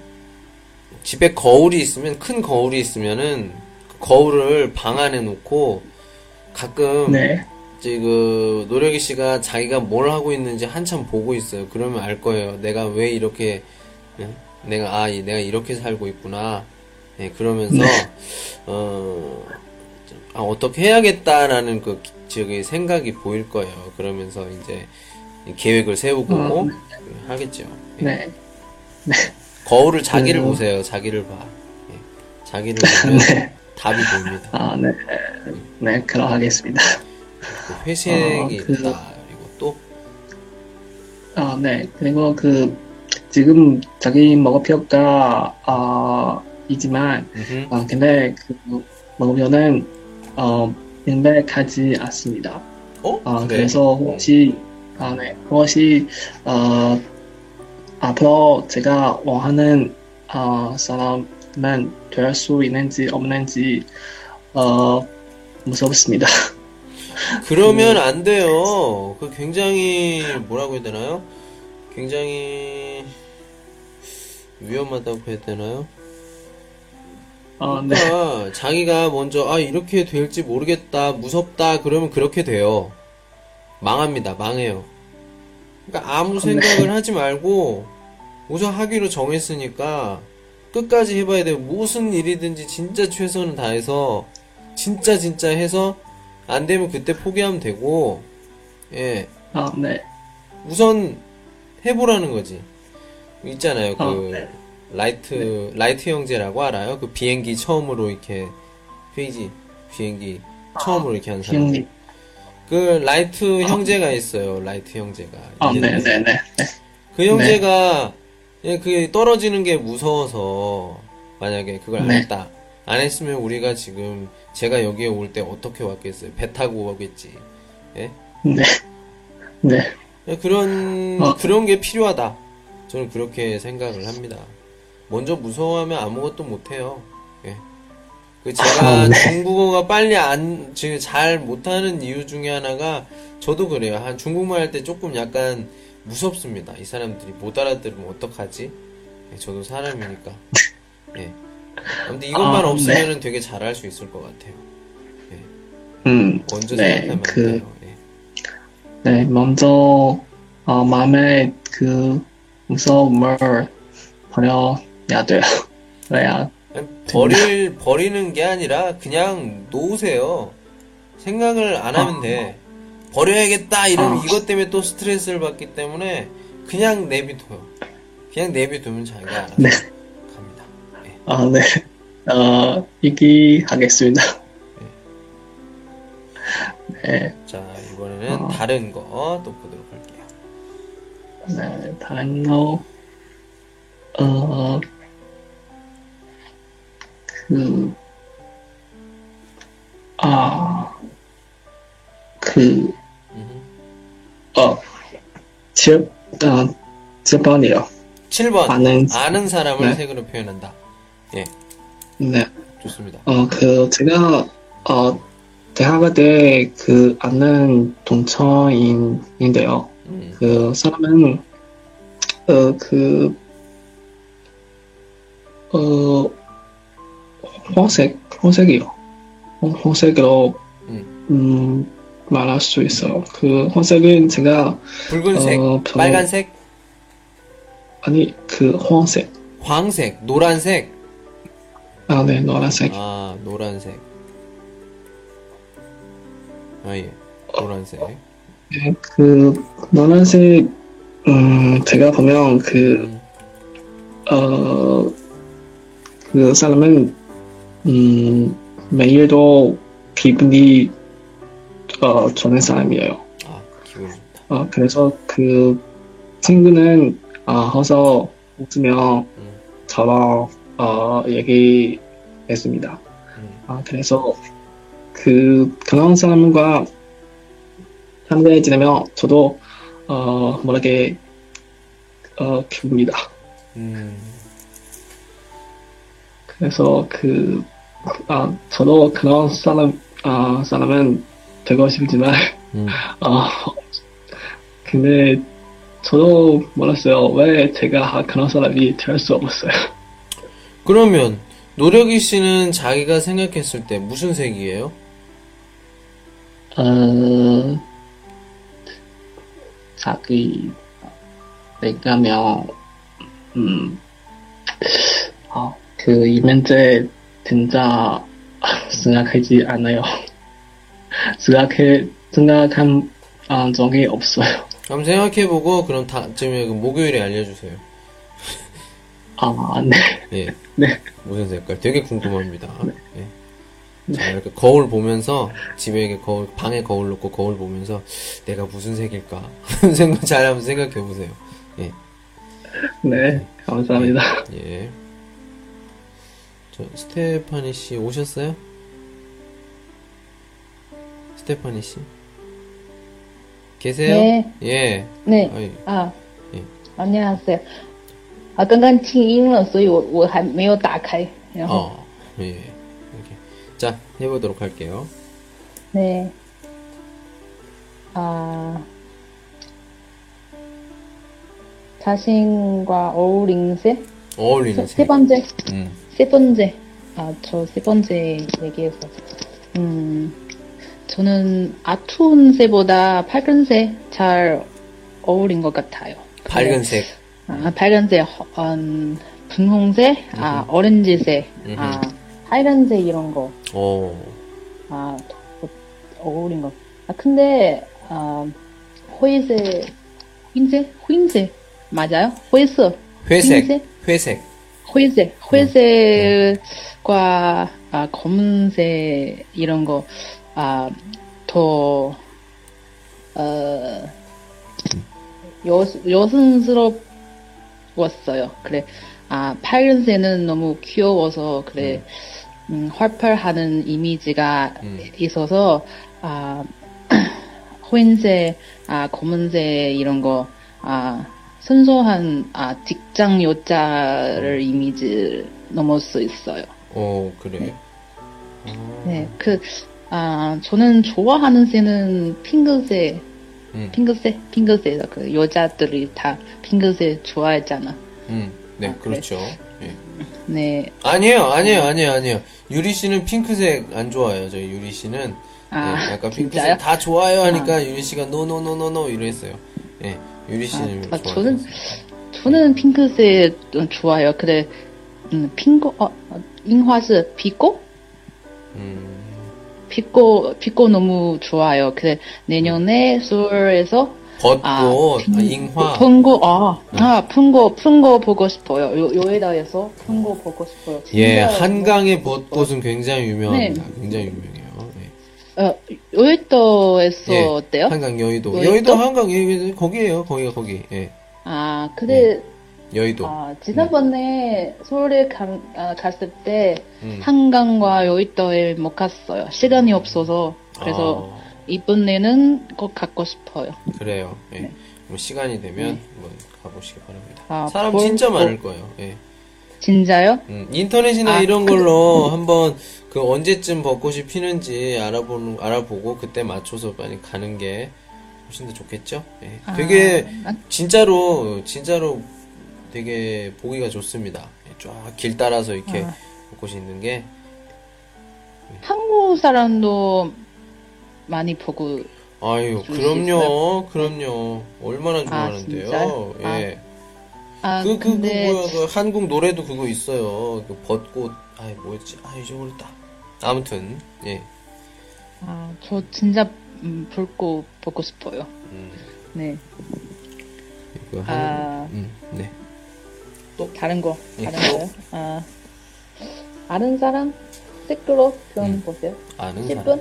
집에 거울이 있으면, 큰 거울이 있으면은, 그 거울을 방 안에 놓고, 가끔, 네. 이제 그, 노력이 씨가 자기가 뭘 하고 있는지 한참 보고 있어요. 그러면 알 거예요. 내가 왜 이렇게, 예? 내가, 아, 이- 내가 이렇게 살고 있구나. 예, 그러면서, 어, 좀, 아, 어떻게 해야겠다라는 그, 기- 저기 생각이 보일 거예요. 그러면서 이제 계획을 세우고 어, 하겠죠. 예. 네. 거울을 자기를 그- 보세요. 자기를 봐. 예. 자기를 보면 네. 답이 보입니다. 아, 네. 네, 그럼 하겠습니다. 그 회색이 어, 그- 있다. 그리고 또, 아, 네. 그리고 그, 지금 자기 목표가, 어, 이지만, 음흠. 어, 근데 그 목표는, 어, 명백하지 않습니다. 어? 아, 그래. 그래서 혹시, 아, 네. 혹시, 어, 앞으로 제가 원하는 어, 사람은 될 수 있는지 없는지 어, 무섭습니다. 그러면 안 돼요. 그 굉장히 뭐라고 해야 되나요? 굉장히 위험하다고 해야 되나요? 어, 네. 그러니까 자기가 먼저 아 이렇게 될지 모르겠다 무섭다 그러면 그렇게 돼요. 망합니다. 망해요. 그러니까 아무 생각을 하지 말고 우선 하기로 정했으니까 끝까지 해봐야 돼요. 무슨 일이든지 진짜 최선을 다해서 진짜 진짜 해서 안 되면 그때 포기하면 되고 예. 아, 네. 우선 해보라는 거지. 있잖아요. 그 어, 네. 라이트 라이트 형제라고 알아요? 그 비행기 처음으로 이렇게 飞机 비행기 처음으로 이렇게 한 사람. 형님. 그 라이트 형제가 있어요. 라이트 형제가. 아, 네, 네, 네. 네. 그 형제가 예, 그 떨어지는 게 무서워서 만약에 그걸 네. 안 했다. 안 했으면 우리가 지금 제가 여기에 올 때 어떻게 왔겠어요? 배 타고 오겠지. 예? 네. 네. 예, 그런 어. 그런 게 필요하다. 저는 그렇게 생각을 합니다. 먼저 무서워하면 아무것도 못해요. 예. 그 제가 아, 네. 중국어가 빨리 안, 지금 잘 못하는 이유 중에 하나가 저도 그래요. 한 중국말 할 때 조금 약간 무섭습니다. 이 사람들이 못 알아들으면 어떡하지? 예, 저도 사람이니까. 예. 아무튼 이것만 아, 없으면 되게 잘할 수 있을 것 같아요. 음, 먼저 네, 생각하면 그-. 예. 네. 먼저, 어, 마음에 그 무서움을 버려 야 돼요. 그래야, 아니, 버릴, 버리는 게 아니라 그냥 놓으세요. 생각을 안 하면 돼. 버려야겠다 이러면 아. 이것 때문에 또 스트레스를 받기 때문에 그냥 내비둬요. 그냥 내비두면 자기가 알아서 네. 갑니다. 예. 아, 네. 어, 얘기하겠습니다. 네. 자, 이번에는 아. 다른 거 또 보도록 할게요. 네, 다른 거, 어, 그, 아, 그. 어, 칠, 어, 7번이요. 7번. 아는, 아는 사람을 네. 색으로 표현한다. 네. 좋습니다. 어, 그, 제가, 어, 대학을 때그 아는 동창인인데요. 음. 그 사람은, 어, 그, 어, 황색, 황색이요. 황- 황색으로, 음. 음, 말할 수 있어요. 그 황색은 제가, 붉은색, 어, 저- 빨간색, 아니, 그 황색.黄색, 노란색. 아, 네, 노란색. 아, 노란색. 아, 예. 노란색. 네, 그, 노란색, 음, 제가 보면 그, 음. 어, 그 사람은, 음, 매일 도 기분이, 어, 좋은 사람이에요. 아, 기분 좋다. 어, 그래서 그 친구는, 어, 항상 웃으며 음. 저랑, 어, 얘기했습니다. 음. 아, 그래서 그, 그런 사람과 함께 지내면 저도, 어, 모르게, 어, 기쁩니다. 음. 그래서 그, 아, 저도 그런 사람, 아, 사람은 되고 싶지만, 음. 아, 근데 저도 몰랐어요. 왜 제가 그런 사람이 될 수 없었어요. 그러면 노력이 씨는 자기가 생각했을 때 무슨 색이에요? 어, 자기, 내가면, 음, 아, 그, 이 문제 진짜 생각하지 않아요. 생각해, 생각한, 아, 적이 없어요. 한번 생각해보고 그럼 다음에 그 목요일에 알려주세요. 아, 네. 예. 네. 무슨 색깔? 되게 궁금합니다. 예. 자, 이렇게 거울 보면서 집에 이렇게 거울 방에 거울 놓고 거울 보면서 내가 무슨 색일까 생각 잘 한번 생각해 보세요. 네. 감사합니다. 예. 저 스테파니 씨 오셨어요? 스테파니 씨 계세요? 네. 예. 네. 아이, 아, 예. 안녕하세요. 啊，刚刚静音了，所以我我还没有打开。然后， 어, 예. 이렇게. 자, 해보도록 할게요. 네. 아, 자신과 어울린 새? 어울리는 세, 색. 세 번째, 음. 세 번째, 아, 저 세 번째 얘기에서, 음, 저는 아툰새보다 밝은새 잘 어울린 것 같아요. 밝은색. 아, 밝은색, 음, 분홍색, 아, 음. 오렌지색, 음. 아, 하얀색 이런 거. 오. 아, 어울린 거. 아, 근데, 아, 호이색, 흰색? 흰색? 맞아요? 회색? 회색? 흰색? 회색? 灰색.灰색과, 아, 검은색, 이런 거, 아, 더, 어, 여, 여성스러웠어요. 그래. 아, 파란색은 너무 귀여워서, 그래. 음, 활발하는 이미지가 음. 있어서, 아, 흰색, 아, 검은색, 이런 거, 아, 순수한, 아, 직장 여자를 이미지 넘을 수 있어요. 어, 그래. 어, 네, 그, 아, 저는 좋아하는 새는 핑크색, 음, 핑크색, 핑크색, 그 여자들이 다 핑크색 좋아했잖아. 음, 네, 아, 그렇죠. 예. 네, 아니에요, 아니에요, 아니에요, 아니에요. 유리 씨는 핑크색 안 좋아해요. 저희 유리 씨는 아, 네, 약간 진짜요? 핑크색 다 좋아요 하니까 유리 씨가 노노노노노 이랬어요. 예, 유리 씨는 아, 좋아해요. 저는, 저는 핑크색 좋아요. 근데, 음, 핑크, 어, 어, 잉화스, 비꼬? 음, 비꼬, 비꼬 너무 좋아요. 근데 내년에 서울에서, 벚꽃, 아, 아, 핑- 잉화. 푼거, 아, 아, 푼거, 푼거 보고 싶어요. 요, 요에다에서 푼거 보고 싶어요. 예, 한강의 벚꽃은 굉장히 유명합니다. 네. 굉장히 유명 해요. 어, 요에도에서 예. 어때요? 한강 여의도. 여의도? 여의도 한강 예, 거기에요. 거기가 거기. 예. 아, 근데, 여의도. 아, 지난번에 서울에 간- 아, 갔을 때, 음. 한강과 여의도에 못 갔어요. 시간이 없어서. 그래서, 아, 이번에는 꼭 가고 싶어요. 그래요. 예. 네. 뭐 시간이 되면 한번 가보시기 바랍니다. 아, 사람 볼- 진짜 볼- 많을 거예요. 예. 진짜요? 음, 인터넷이나 아, 이런 걸로 한번 그 언제쯤 벚꽃이 피는지 알아보는 알아보고 그때 맞춰서 많이 가는 게 훨씬 더 좋겠죠. 예. 아, 되게 아, 진짜로 진짜로 되게 보기가 좋습니다. 쫙 길 따라서 이렇게 아. 벚꽃이 있는 게 한국 사람도 많이 보고, 아유 그럼요 그럼요 얼마나 좋아하는데요. 진짜요? 예. 아, 그, 그, 그, 근데, 뭐야, 그, 한국 노래도 그거 있어요. 그, 벚꽃, 아이, 뭐였지? 아, 잊어버렸다. 아무튼, 예. 아, 저 진짜, 음, 볼거 보고 싶어요. 음, 네. 그, 한, 아. 음, 네. 다른 거, 예. 다른 거요? 아, 아는 사람? 댓글로 표현 음. 보세요. 아는 10분? 사람.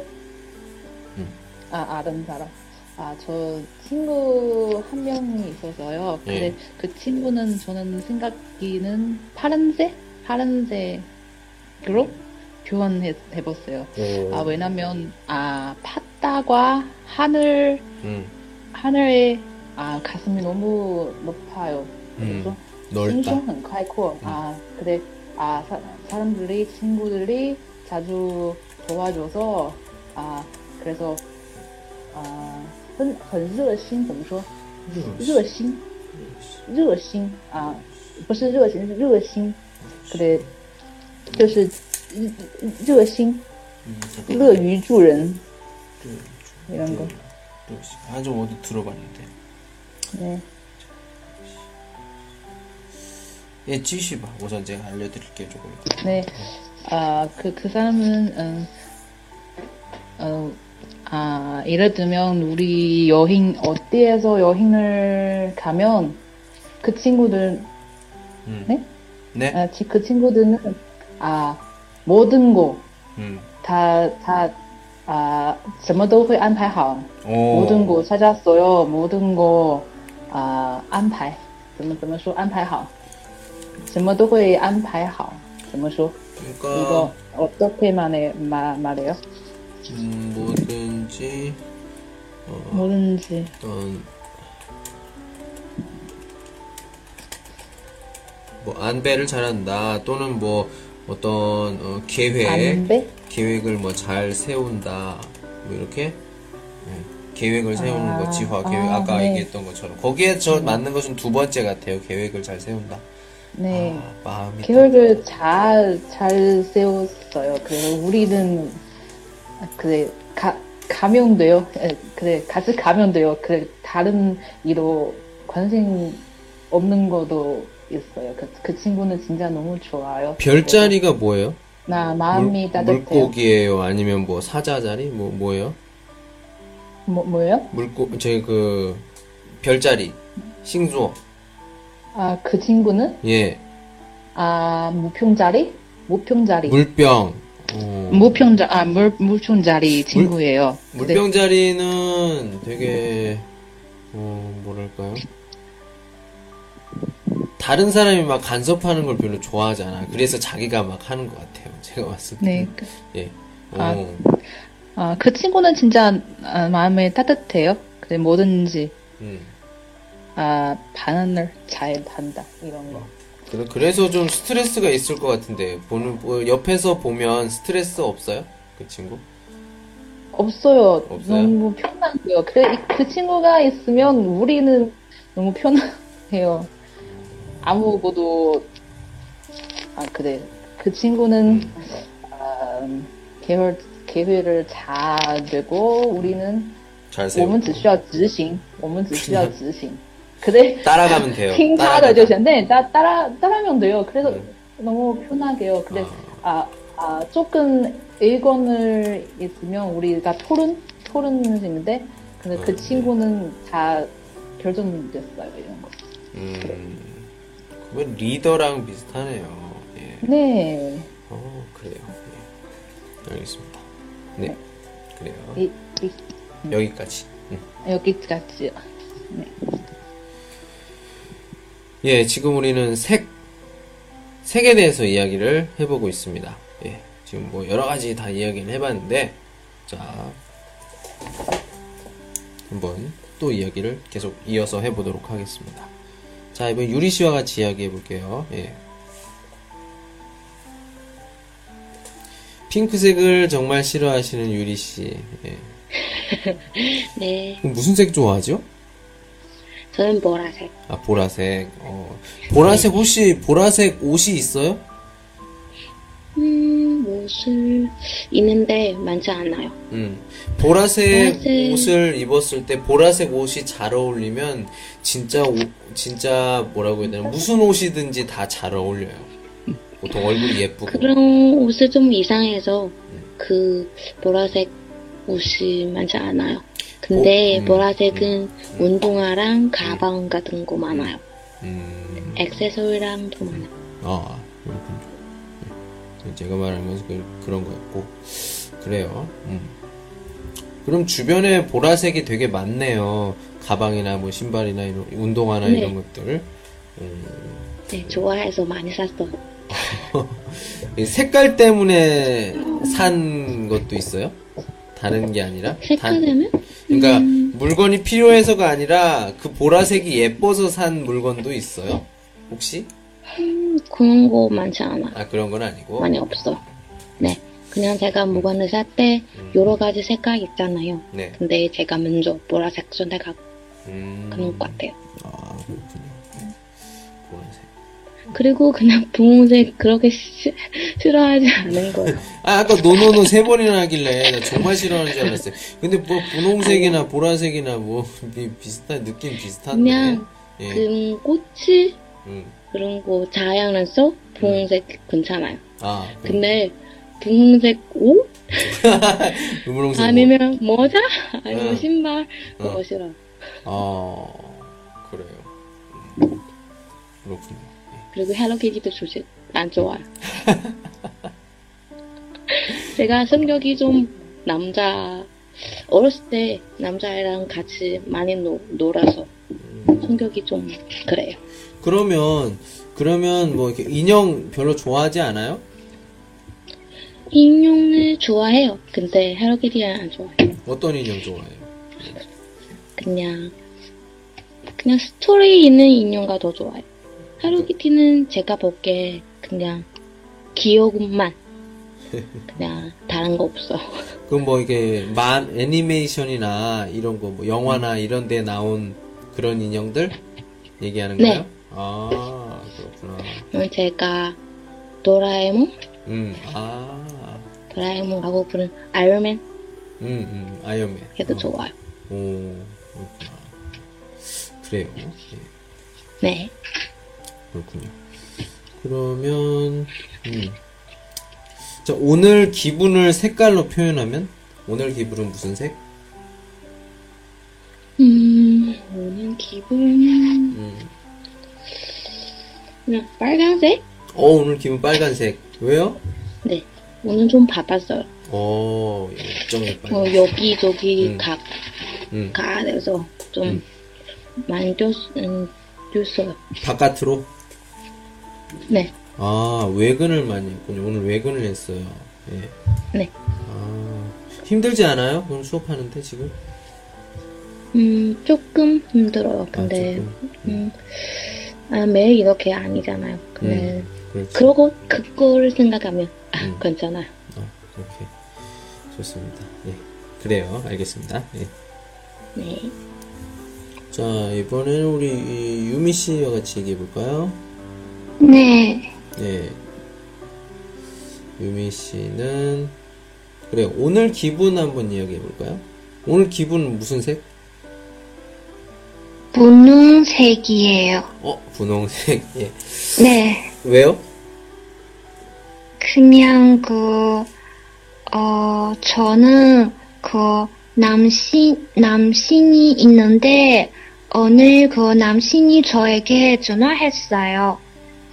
음. 아, 아는 사람. 아, 저 친구 한 명이 있어서요. 예. 근데 예. 그 친구는 저는 생각기는 파란색? 파란색으로 교환해봤어요. 아, 왜냐면, 아, 팥다과 하늘, 음. 하늘에, 아, 가슴이 너무 높아요. 음. 그래서 넓다. 은 커. 음. 아, 그래. 아, 사, 사람들이, 친구들이 자주 도와줘서, 아, 그래서, 아, 很,很热心,怎么说?热心,热心,啊,不是热心,是热心. 그래, 就是热心,乐于助人, 이런 거. 아, 좀 어디 들어봤는데. 네. 예, 지시봐. 우선 제가 알려드릴게요, 조금. 이따. 네, 아, 그, 그 사람은, 음, 어, 아, 예를 들면, 우리 여행, 어디에서 여행을 가면, 그 친구들, 음. 네? 네? 아, 지- 그 친구들은, 아, 모든 거, 음. 다, 다, 아, 什么都会安排好. 오. 모든 거 찾았어요. 모든 거, 아, 安排.怎么,怎么说?安排好.什么都会安排好.怎么说? 그러니까, 이거 어떻게 말해, 말, 말해요? 음, 뭐든지, 어, 뭐든지. 어떤, 뭐 안배를 잘한다 또는 뭐 어떤 어, 계획 안배? 계획을 뭐 잘 세운다. 뭐 이렇게? 예, 계획을 세우는 아, 거 지화 계획. 아, 아까 네. 얘기했던 것처럼. 거기에 저 맞는 것은 두 번째 같아요. 계획을 잘 세운다. 네. 아, 마음이 계획을 잘, 잘 세웠어요. 그래서 우리는, 아, 그래, 가, 가면 돼요. 에, 그래, 같이 가면 돼요. 그래, 다른 일로 관심 없는 것도 있어요. 그, 그 친구는 진짜 너무 좋아요. 별자리가 뭐예요? 나 마음이 물, 따뜻해요. 물고기예요 아니면 뭐 사자자리 뭐 뭐예요? 뭐, 뭐예요? 물고 제그 별자리 싱수어 아, 그 친구는? 예 아, 무평자리? 무평자리. 물병 어, 무평자, 아, 물, 무평자리 친구예요. 근데 물병자리는 되게 어 뭐랄까요? 다른 사람이 막 간섭하는 걸 별로 좋아하지 않아. 그래서 자기가 막 하는 것 같아요. 제가 봤을 때. 네. 그- 예. 아, 어, 아, 그 친구는 진짜 아, 마음이 따뜻해요. 그래, 뭐든지, 음. 아, 반응을 잘 한다. 이런 거. 그래- 그래서 좀 스트레스가 있을 것 같은데 보는 뭐 옆에서 보면 스트레스 없어요? 그 친구? 없어요. 없어요? 너무 편한데요. 그래, 이- 그 친구가 있으면 우리는 너무 편해요. 아무것도, 아, 그래. 그 친구는, 아, 계획, 계획을 잘 되고, 우리는, 잘 我 세우고 们只需要执行,我们只需要执行. 그래. 따라가면 돼요. 킹 따라가다. 타다 죠 네, 따, 따라, 따라하면 돼요. 그래서 네. 너무 편하게요. 그래, 아, 아, 조금 의견을 있으면 우리가 토론, 토론인데, 근데 그 네. 친구는 다 결정됐어요, 이런 거. 음. 그러면 리더랑 비슷하네요. 예. 네. 어, 그래요. 예. 알겠습니다. 네. 그래요. 이, 이, 여기까지. 음. 여기까지. 예, 지금 우리는 색, 색에 대해서 이야기를 해보고 있습니다. 예, 지금 뭐 여러 가지 다 이야기를 해봤는데, 자, 한번 또 이야기를 계속 이어서 해보도록 하겠습니다. 자, 이번 유리 씨와 같이 이야기해 볼게요. 예. 핑크색을 정말 싫어하시는 유리 씨. 예. 네, 무슨 색 좋아하죠? 저는 보라색. 아, 보라색. 어, 보라색 혹시 보라색 옷이 있어요? 음, 옷을 있는데 많지 않아요. 음. 보라색, 보라색. 옷을 입었을 때 보라색 옷이 잘 어울리면 진짜 옷- 진짜 뭐라고 해야 되나 무슨 옷이든지 다 잘 어울려요. 보통 얼굴이 예쁘고. 그런 옷을 좀 이상해서 그 보라색 옷이 많지 않아요. 근데 어? 음, 보라색은 운동화랑 가방 같은 거 많아요. 음. 액세서리랑도 많아요. 아, 그렇군요. 네. 제가 것은 그, 그런 거였고. 그래요. 음. 그럼 주변에 보라색이 되게 많네요. 가방이나 뭐 신발이나 이런, 운동화나 네. 이런 것들. 음. 네, 좋아해서 많이 샀어요. 이 색깔 때문에 산 것도 있어요? 다른 게 아니라? 때문에? 그러니까 음. 물건이 필요해서가 아니라 그 보라색이 예뻐서 산 물건도 있어요? 혹시? 음, 그런 거 많지 않아요. 아 그런 건 아니고. 많이 없어요. 네. 그냥 제가 물건을 살 때 여러 가지 색깔 있잖아요. 네. 근데 제가 먼저 보라색 선택하고 음. 그런 것 같아요. 아 그렇군요. 보라색. 그리고 그냥 분홍색 그렇게 시- 싫어하지 않은 거예요. 아 아까 노노노 세 번이나 하길래 나 정말 싫어하는 줄 알았어요. 근데 뭐 분홍색이나 보라색이나 뭐 비- 비슷한 느낌 비슷한데. 그냥 예. 그런 꽃이 음. 그런 거 자연에서 분홍색 괜찮아요. 아. 그- 근데 분홍색 옷 분홍색. 아니면 모자 아니면 응. 신발 그거 응. 싫어. 아 그래요. 음. 그렇군요. 그리고 Hello Kitty도 좋지 안 좋아요. 제가 성격이 좀 남자 어렸을 때 남자애랑 같이 많이 노, 놀아서 성격이 좀 그래요. 그러면 그러면 뭐 이렇게 인형 별로 좋아하지 않아요? 인형을 좋아해요. 근데 헬로키티는 안 좋아해요. 어떤 인형 좋아해요? 그냥 그냥 스토리 있는 인형가 더 좋아해요. 하루키티는 제가 볼게 그냥 귀여움만 그냥 다른 거 없어. 그럼 뭐 이게 만 애니메이션이나 이런 거 뭐 영화나 이런 데 나온 그런 인형들 얘기하는 네. 거예요? 아 그렇구나. 그리고 제가 도라에몽, 음, 아, 도라에몽하고 부른 아이언맨 음, 음, 아이언맨. 해도 어. 좋아요. 오, 그렇구나. 그래요. 예, 네. 그렇군요. 그러면, 음. 자, 오늘 기분을 색깔로 표현하면? 오늘 기분은 무슨 색? 음, 오늘 기분은 음. 그냥 빨간색? 어, 오늘 기분 빨간색. 왜요? 네. 오늘 좀 바빴어요. 어, 일정이 어, 빨간색. 여기 저기 음. 가, 음, 가서 좀 음. 많이 뛰었, 음, 뛰었어요. 바깥으로? 네. 아, 외근을 많이 했군요. 오늘 외근을 했어요. 예. 네. 아, 힘들지 않아요? 오늘 수업하는데, 지금? 음, 조금 힘들어요. 근데, 아, 조금. 음, 아, 매일 이렇게 아니잖아요. 근데, 음, 그렇지. 그러고, 그거를 생각하면, 아, 음. 괜찮아요. 어, 이렇게. 좋습니다. 예. 그래요. 알겠습니다. 예. 네. 자, 이번에는 우리 이 유미 씨와 같이 얘기해 볼까요? 네. 예. 유미 씨는, 그래, 오늘 기분 한번 이야기해 볼까요? 오늘 기분은 무슨 색? 분홍색이에요. 어, 분홍색. 예. 네. 왜요? 그냥 그, 어, 저는 그 남신, 남신이 있는데, 오늘 그 남신이 저에게 전화했어요.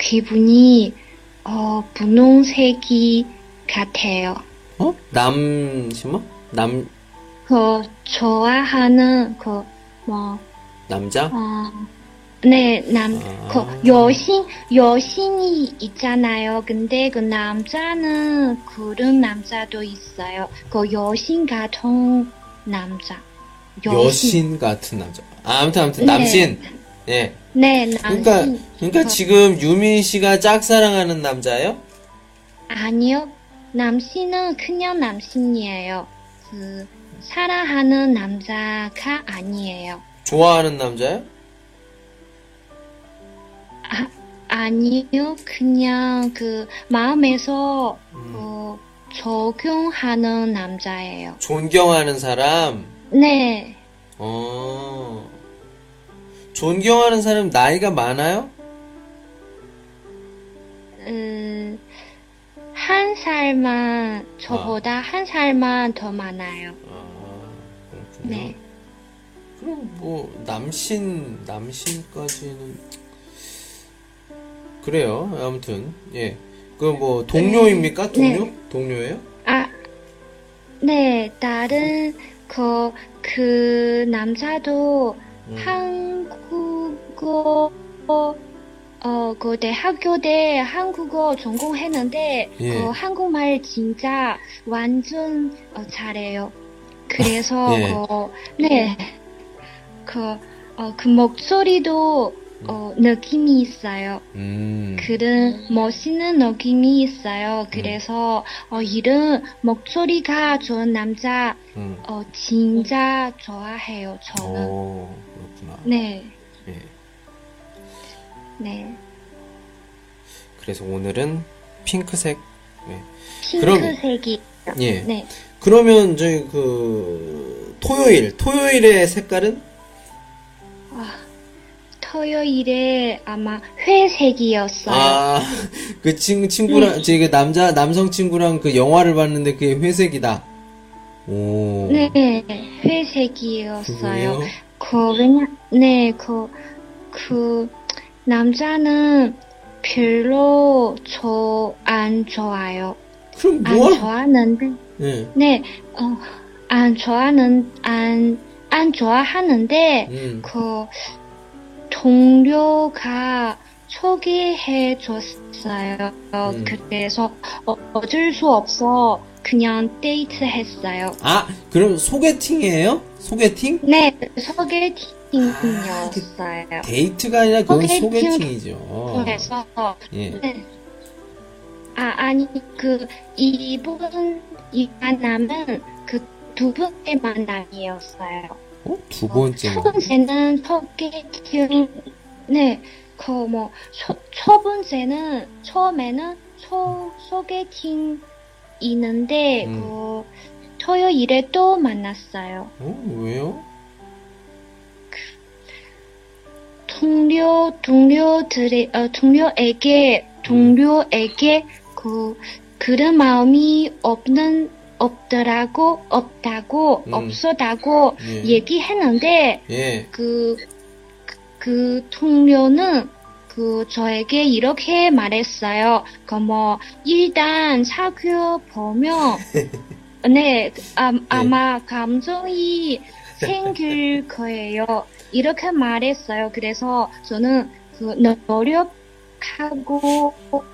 기분이, 어, 분홍색이 같아요. 어? 남, 심어? 남, 그, 좋아하는, 그, 뭐, 남자? 어, 네, 남, 아. 그, 여신, 여신이 있잖아요. 근데 그 남자는 그런 남자도 있어요. 그 여신 같은 남자. 여신 같은 남자. 아, 아무튼, 아무튼, 네. 남신. 예. 네, 남신. 그러니까, 그러니까 지금 유미 씨가 짝사랑하는 남자예요? 아니요. 남신은 그냥 남신이에요. 그, 사랑하는 남자가 아니에요. 좋아하는 남자예요? 아, 아니요. 그냥 그, 마음에서, 음. 어, 적용하는 남자예요. 존경하는 사람? 네. 어. 존경하는 사람 나이가 많아요? 음, 한 살만, 저보다 한 살만 더 많아요. 아, 그렇군요. 네. 그럼 뭐, 남신, 남신까지는. 그래요. 아무튼, 예. 그 뭐, 동료입니까? 동료? 동료예요? 아, 네, 다른, 그, 그, 남자도 음. 한국어, 어, 그 대학교 때 한국어 전공했는데, 예. 그 한국말 진짜 완전 어, 잘해요. 그래서, 예. 그, 네, 그, 어, 그 목소리도, 어, 느낌이 있어요. 음. 그런 멋있는 느낌이 있어요. 그래서, 어, 이런 목소리가 좋은 남자, 음. 어, 진짜 좋아해요, 저는. 어, 그렇구나. 네, 예. 네. 그래서 오늘은 핑크색. 예. 그럼- 핑크색이. 예. 네. 그러면 저희 그 토요일 토요일의 색깔은 토요일에 아마 회색이었어요. 아 그 친구랑 저희 그 남자 남성 친구랑 그 영화를 봤는데 그게 회색이다. 오. 네, 회색이었어요. 그래요? 그, 왜냐, 네, 그, 그, 남자는 별로 저 안 좋아요. 그럼 안 뭐? 좋아하는데, 네. 네, 어, 안 좋아하는, 안, 안 좋아하는데, 음. 그, 동료가 소개해 줬어요. 음. 그래서, 어, 어쩔 수 없어, 그냥 데이트 했어요. 아, 그럼 소개팅이에요? 소개팅? 네, 소개팅이었어요. 데이트가 아니라 그건 소개팅. 소개팅이죠. 그래서 예. 네. 아 아니 그 이분 이 만남은 그 두 번째 만남이었어요. 어? 두 번째. 첫 번째는 소개팅 네, 그 뭐 첫 번째는 처음에는 소 소개팅 있는데 음. 그 토요일에 또 만났어요. 어? 왜요? 동료 동료들이 어 동료에게 동료에게 그 그런 마음이 없는 없더라고 없다고 음. 없었다고 예. 얘기했는데 예. 그, 그, 그 동료는 그 저에게 이렇게 말했어요. 그뭐 일단 사귀어 보면 네 아, 아마 감정이 생길 거예요. 이렇게 말했어요. 그래서 저는 그 노- 노력하고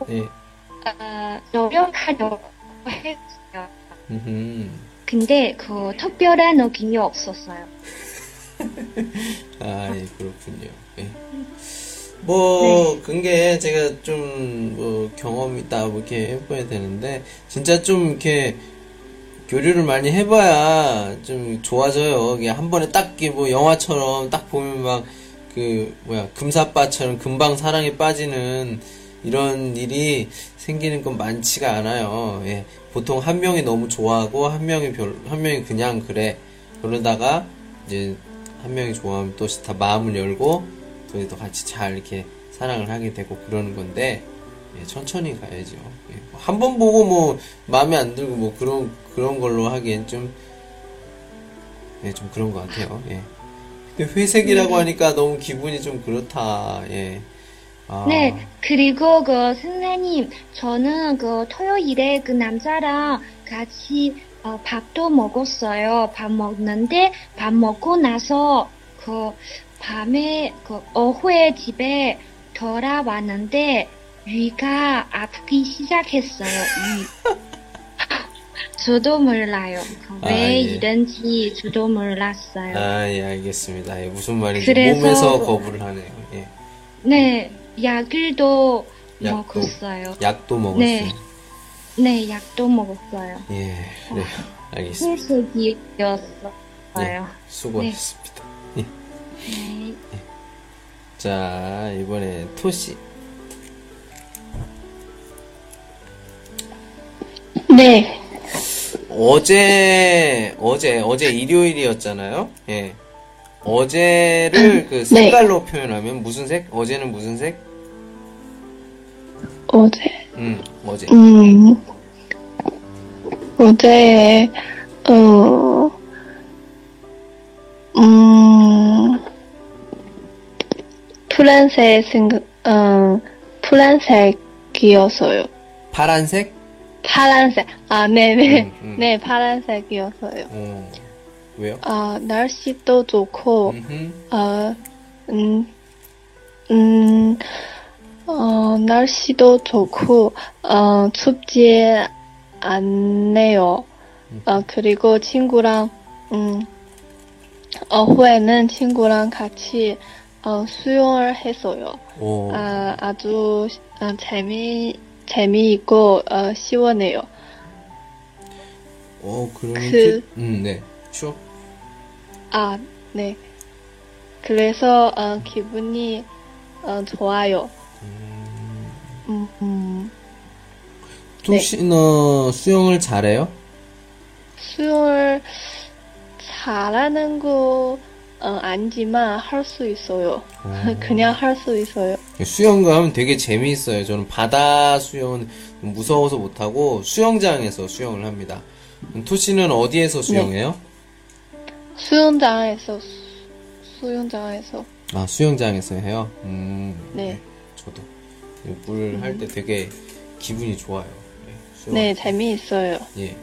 예. 어, 노력하려고 했어요. 음흠. 근데 그 특별한 느낌이 없었어요. 아, 예, 그렇군요. 예. 뭐, 그게 제가 좀, 뭐, 경험 있다, 뭐, 이렇게 해봐야 되는데, 진짜 좀, 이렇게, 교류를 많이 해봐야 좀 좋아져요. 이게 한 번에 딱, 이게 뭐, 영화처럼 딱 보면 막, 그, 뭐야, 금사빠처럼 금방 사랑에 빠지는 이런 일이 생기는 건 많지가 않아요. 예. 보통 한 명이 너무 좋아하고, 한 명이 별, 한 명이 그냥 그래. 그러다가, 이제, 한 명이 좋아하면 또 다 마음을 열고 둘이 또 같이 잘 이렇게 사랑을 하게 되고 그러는 건데 예, 천천히 가야죠. 예, 한 번 보고 뭐 마음에 안 들고 뭐 그런 그런 걸로 하기엔 좀 예, 좀 그런 것 같아요. 예. 근데 회색이라고 하니까 너무 기분이 좀 그렇다. 예. 아, 네, 그리고 그 선생님, 저는 그 토요일에 그 남자랑 같이 어, 밥도 먹었어요. 밥 먹는데 밥 먹고 나서 그 밤에 그 오후에 집에 돌아왔는데 위가 아프기 시작했어요. 위. 저도 몰라요. 아, 예. 이런지 저도 몰랐어요. 아, 예, 알겠습니다. 예, 무슨 말인지 그래서- 몸에서 거부를 하네요. 예. 네, 약을도 약도. 먹었어요. 약도 먹었어요. 네. 네, 약도 먹었어요. 예, 그래요. 알겠습니다. 회색이었어요. 예, 수고하셨습니다. 예. 네. 자, 이번에 토시. 네, 어제, 어제, 어제 일요일이었잖아요? 예. 어제를 그 색깔로 표현하면 무슨 색? 어제는 무슨 색? 어제, 음, 어제. 음, 어제, 어, 음, 푸른색 생각, 어, 푸른색이었어요. 파란색? 파란색, 아, 네네, 음, 음. 네, 파란색이었어요. 어, 왜요? 아, 날씨도 좋고, 음흠. 어, 음, 음, 어, 날씨도 좋고, 어, 춥지 않네요. 어, 그리고 친구랑, 음, 오후에는 친구랑 같이, 어, 수영을 했어요. 오, 아, 아주, 어, 재미, 재미있고, 어, 시원해요. 어, 그러면, 그- 그, 음, 네. 추워? 아, 네. 그래서, 어, 기분이, 어, 좋아요. 음, 음. 네. 토시너 수영을 잘해요? 수영을 잘하는 거, 어, 아니지만 할 수 있어요. 그냥 할 수 있어요. 수영가 하면 되게 재미있어요. 저는 바다 수영은 무서워서 못하고 수영장에서 수영을 합니다. 토시는 어디에서 수영해요? 수영장에서, 수, 수영장에서. 아, 수영장에서 해요? 음, 네. 저도. 물 할 때 되게 기분이 좋아요. 네. 네, 재미있어요. 예.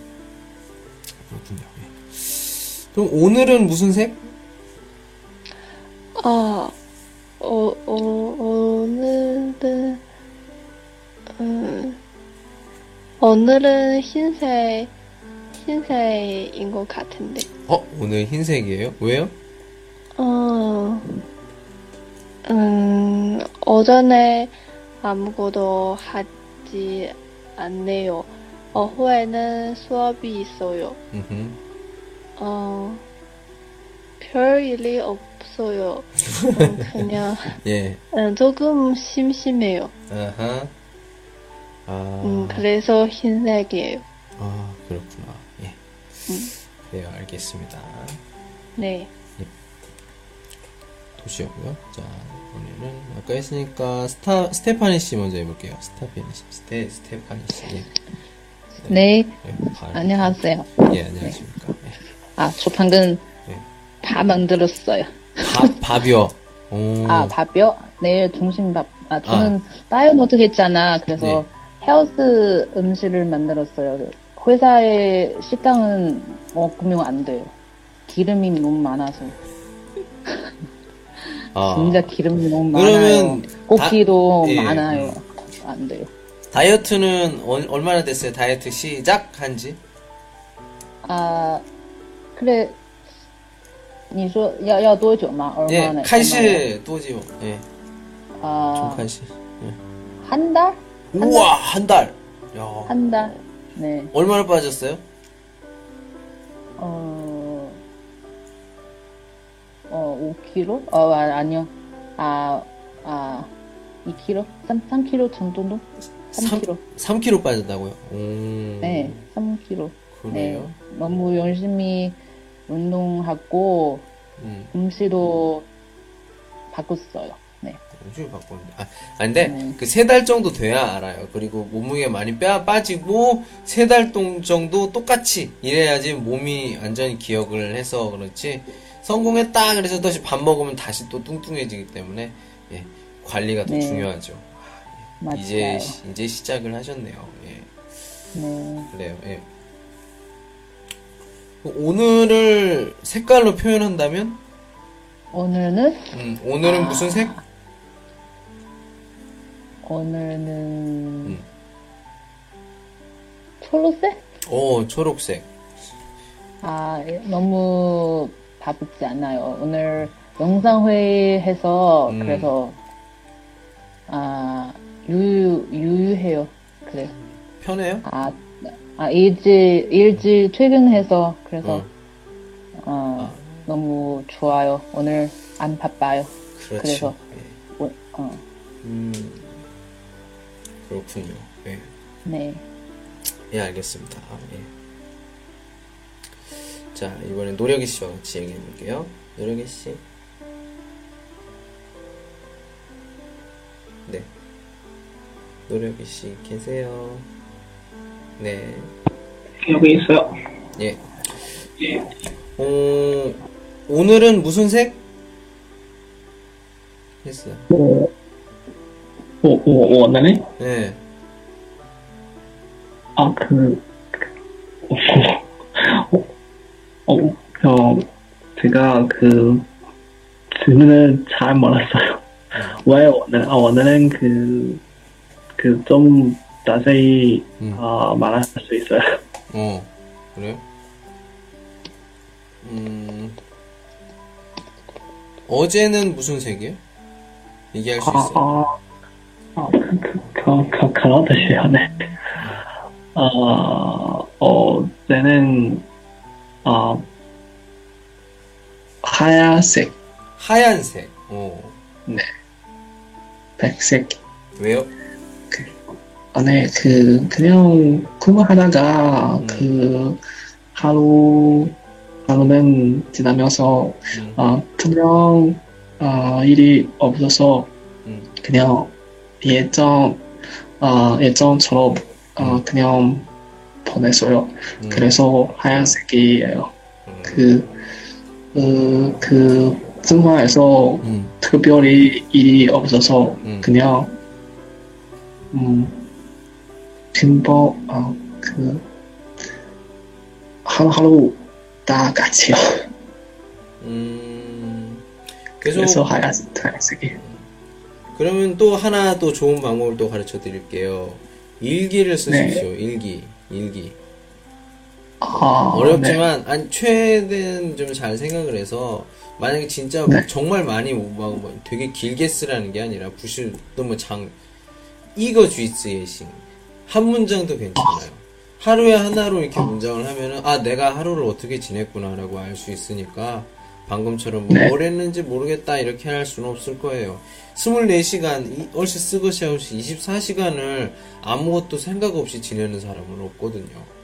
그렇군요. 예. 그럼 오늘은 무슨 색? 어, 어, 어, 오늘은, 음, 오늘은 흰색, 흰색인 것 같은데. 어, 오늘 흰색이에요? 왜요? 어, 음, 오전에 아무것도 하지 않네요. 오후에는 수업이 있어요. 음흠. 어, 별 일이 없 어요. 어, 그냥, 예. 음, 조금 심심해요. 아하. 아, 음, 그래서 흰색이에요. 아, 그렇구나. 예. 음. 그래요, 알겠습니다. 네. 도시였고요. 자, 오늘은 아까 했으니까 스타 스테파니 씨 먼저 해볼게요. 스타파니 씨, 스테 스테파니 씨. 예. 네, 예, 발- 안녕하세요. 예, 안녕하십니까. 예. 아, 저 방금 네. 밥 만들었어요. 밥 밥이요. 오. 아, 밥이요? 내일 점심밥. 아, 저는 다이어트 했잖아. 그래서 네. 헬스 음식을 만들었어요. 회사의 식당은 먹으면 안 돼요. 기름이 너무 많아서. 아, 진짜 기름이 너무 그러면 많아요. 고기도 다- 예, 많아요. 음. 안 돼요. 다이어트는 얼- 얼마나 됐어요? 다이어트 시작한지? 啊，그래 你说要要多久吗？ 예, 얼마나?开始 多久? 예, 아, 총开始. 한 달? 우와, 한 달. 야, 한 달. 네. 얼마나 빠졌어요? 어, 어, 5kg? 어, 아, 아니요. 아, 아, 2kg? 3, 3kg 정도도? 3kg. 3kg 빠졌다고요? 오. 네, 3kg. 네. 그래요? 너무 열심히 운동하고 음, 음식도 바꿨어요. 네. 요즘에 바꿨는데. 아, 아, 근데 네. 그세 달 정도 돼야 알아요. 그리고 몸무게 많이 뼈 빠지고 세 달 정도 똑같이 이래야지 몸이 완전히 기억을 해서 그렇지. 성공했다 그래서 다시 밥 먹으면 다시 또 뚱뚱해지기 때문에 예, 관리가 더 네. 중요하죠. 맞아요. 이제 시- 이제 시작을 하셨네요. 예. 네. 그래요. 예. 오늘을 색깔로 표현한다면 오늘은 음, 오늘은 아. 무슨 색? 오늘은 음. 초록색? 오 초록색. 아 예, 너무 바쁘지 않아요. 오늘 영상 회의해서 음. 그래서 아 유유 유유해요. 그래. 편해요? 아, 아 일찍 일찍 퇴근해서 그래서 어. 어, 너무 좋아요. 오늘 안 바빠요. 그렇죠. 그래서. 예. 오- 어, 음, 그렇군요. 예. 네. 예, 알겠습니다. 아, 예. 자, 이번엔 노력이 씨와 같이 얘기해 볼게요. 노력이 씨. 네. 노력이 씨 계세요. 네. 여기 있어요. 예. 예. 어, 오늘은 무슨 색? 했어요. 오, 오, 오, 왔나네? 네. 아, 그, 오, 어, 어, 저, 제가 그, 질문을 잘 몰랐어요. 네. 왜 오늘, 아, 원래는 그, 그 좀, 자세히, 음. 아, 말할 수 있어요. 어, 그래요? 음, 어제는 무슨 색이에요? 얘기할 수 아, 있어요? 아, 아, 그, 그, 그, 그, 그런 뜻이에요, 네. 어, 어제는, 어, 하얀색, 하얀색. 어, 백색, 왜요? 안에 그 그냥 공부하다가 음. 그 하루 하루는 지나면서 음, 아 그냥 아 일이 없어서 음, 그냥 예전 아 예전처럼 아 그냥 보냈어요. 음, 그래서 하얀색이에요. 음, 그, 그, 그, 생활에서 음, 특별히 일이 없어서 음. 그냥, 음, 빈버, 아, 그, 하루하루 다 같이요. 음, 계속, 그래서 하얀, 하얀색이. 그러면 또 하나 또 좋은 방법을 또 가르쳐 드릴게요. 일기를 쓰십시오, 네. 일기, 일기. 아, 아, 네. 어렵지만 아니 최대한 좀 잘 생각을 해서 만약에 진짜 네. 정말 많이 막, 뭐 되게 길게 쓰라는 게 아니라 부실 또뭐장 이거 주의스예싱 한 문장도 괜찮아요. 하루에 하나로 이렇게 문장을 하면은 아 내가 하루를 어떻게 지냈구나라고 알 수 있으니까 방금처럼 뭐 네. 뭘 했는지 모르겠다 이렇게 할 수는 없을 거예요. 24시간 이 얼씨 쓰것이 없이 24시간을 아무것도 생각 없이 지내는 사람은 없거든요.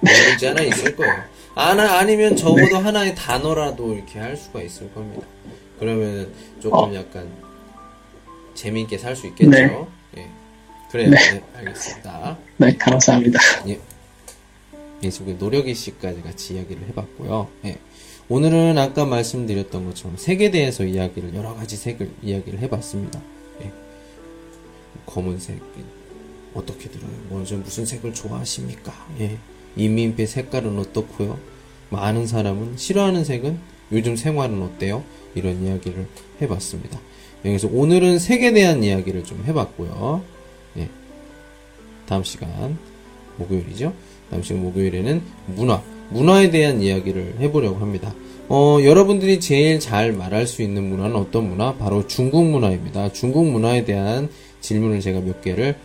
문제 하나 있을 거예요. 아나 아니면 적어도 하나의 단어라도 이렇게 할 수가 있을 겁니다. 그러면 조금 약간 재미있게 살 수 있겠죠. 네. 예. 그래요. 네. 알겠습니다. 네, 감사합니다. 예. 예, 지금 노력의 씨까지 같이 이야기를 해봤고요. 예. 오늘은 아까 말씀드렸던 것처럼 색에 대해서 이야기를 여러 가지 색을 이야기를 해봤습니다. 예. 검은색 어떻게 들어요? 먼저 무슨 색을 좋아하십니까? 예. 이민빛 색깔은 어떻고요? 많은 사람은 싫어하는 색은 요즘 생활은 어때요? 이런 이야기를 해봤습니다. 예, 그래서 오늘은 색에 대한 이야기를 좀 해봤고요. 예. 다음 시간 목요일이죠. 다음 시간 목요일에는 문화, 문화에 대한 이야기를 해보려고 합니다. 어, 여러분들이 제일 잘 말할 수 있는 문화는 어떤 문화? 바로 중국 문화입니다. 중국 문화에 대한 질문을 제가 몇 개를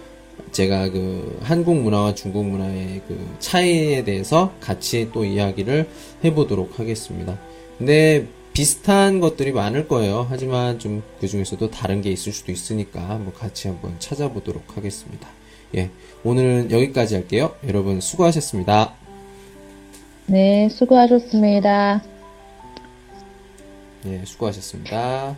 제가 그 한국 문화와 중국 문화의 그 차이에 대해서 같이 또 이야기를 해보도록 하겠습니다. 근데 비슷한 것들이 많을 거예요. 하지만 좀 그 중에서도 다른 게 있을 수도 있으니까 뭐 같이 한번 찾아보도록 하겠습니다. 예. 오늘은 여기까지 할게요. 여러분 수고하셨습니다. 네, 수고하셨습니다. 예, 수고하셨습니다.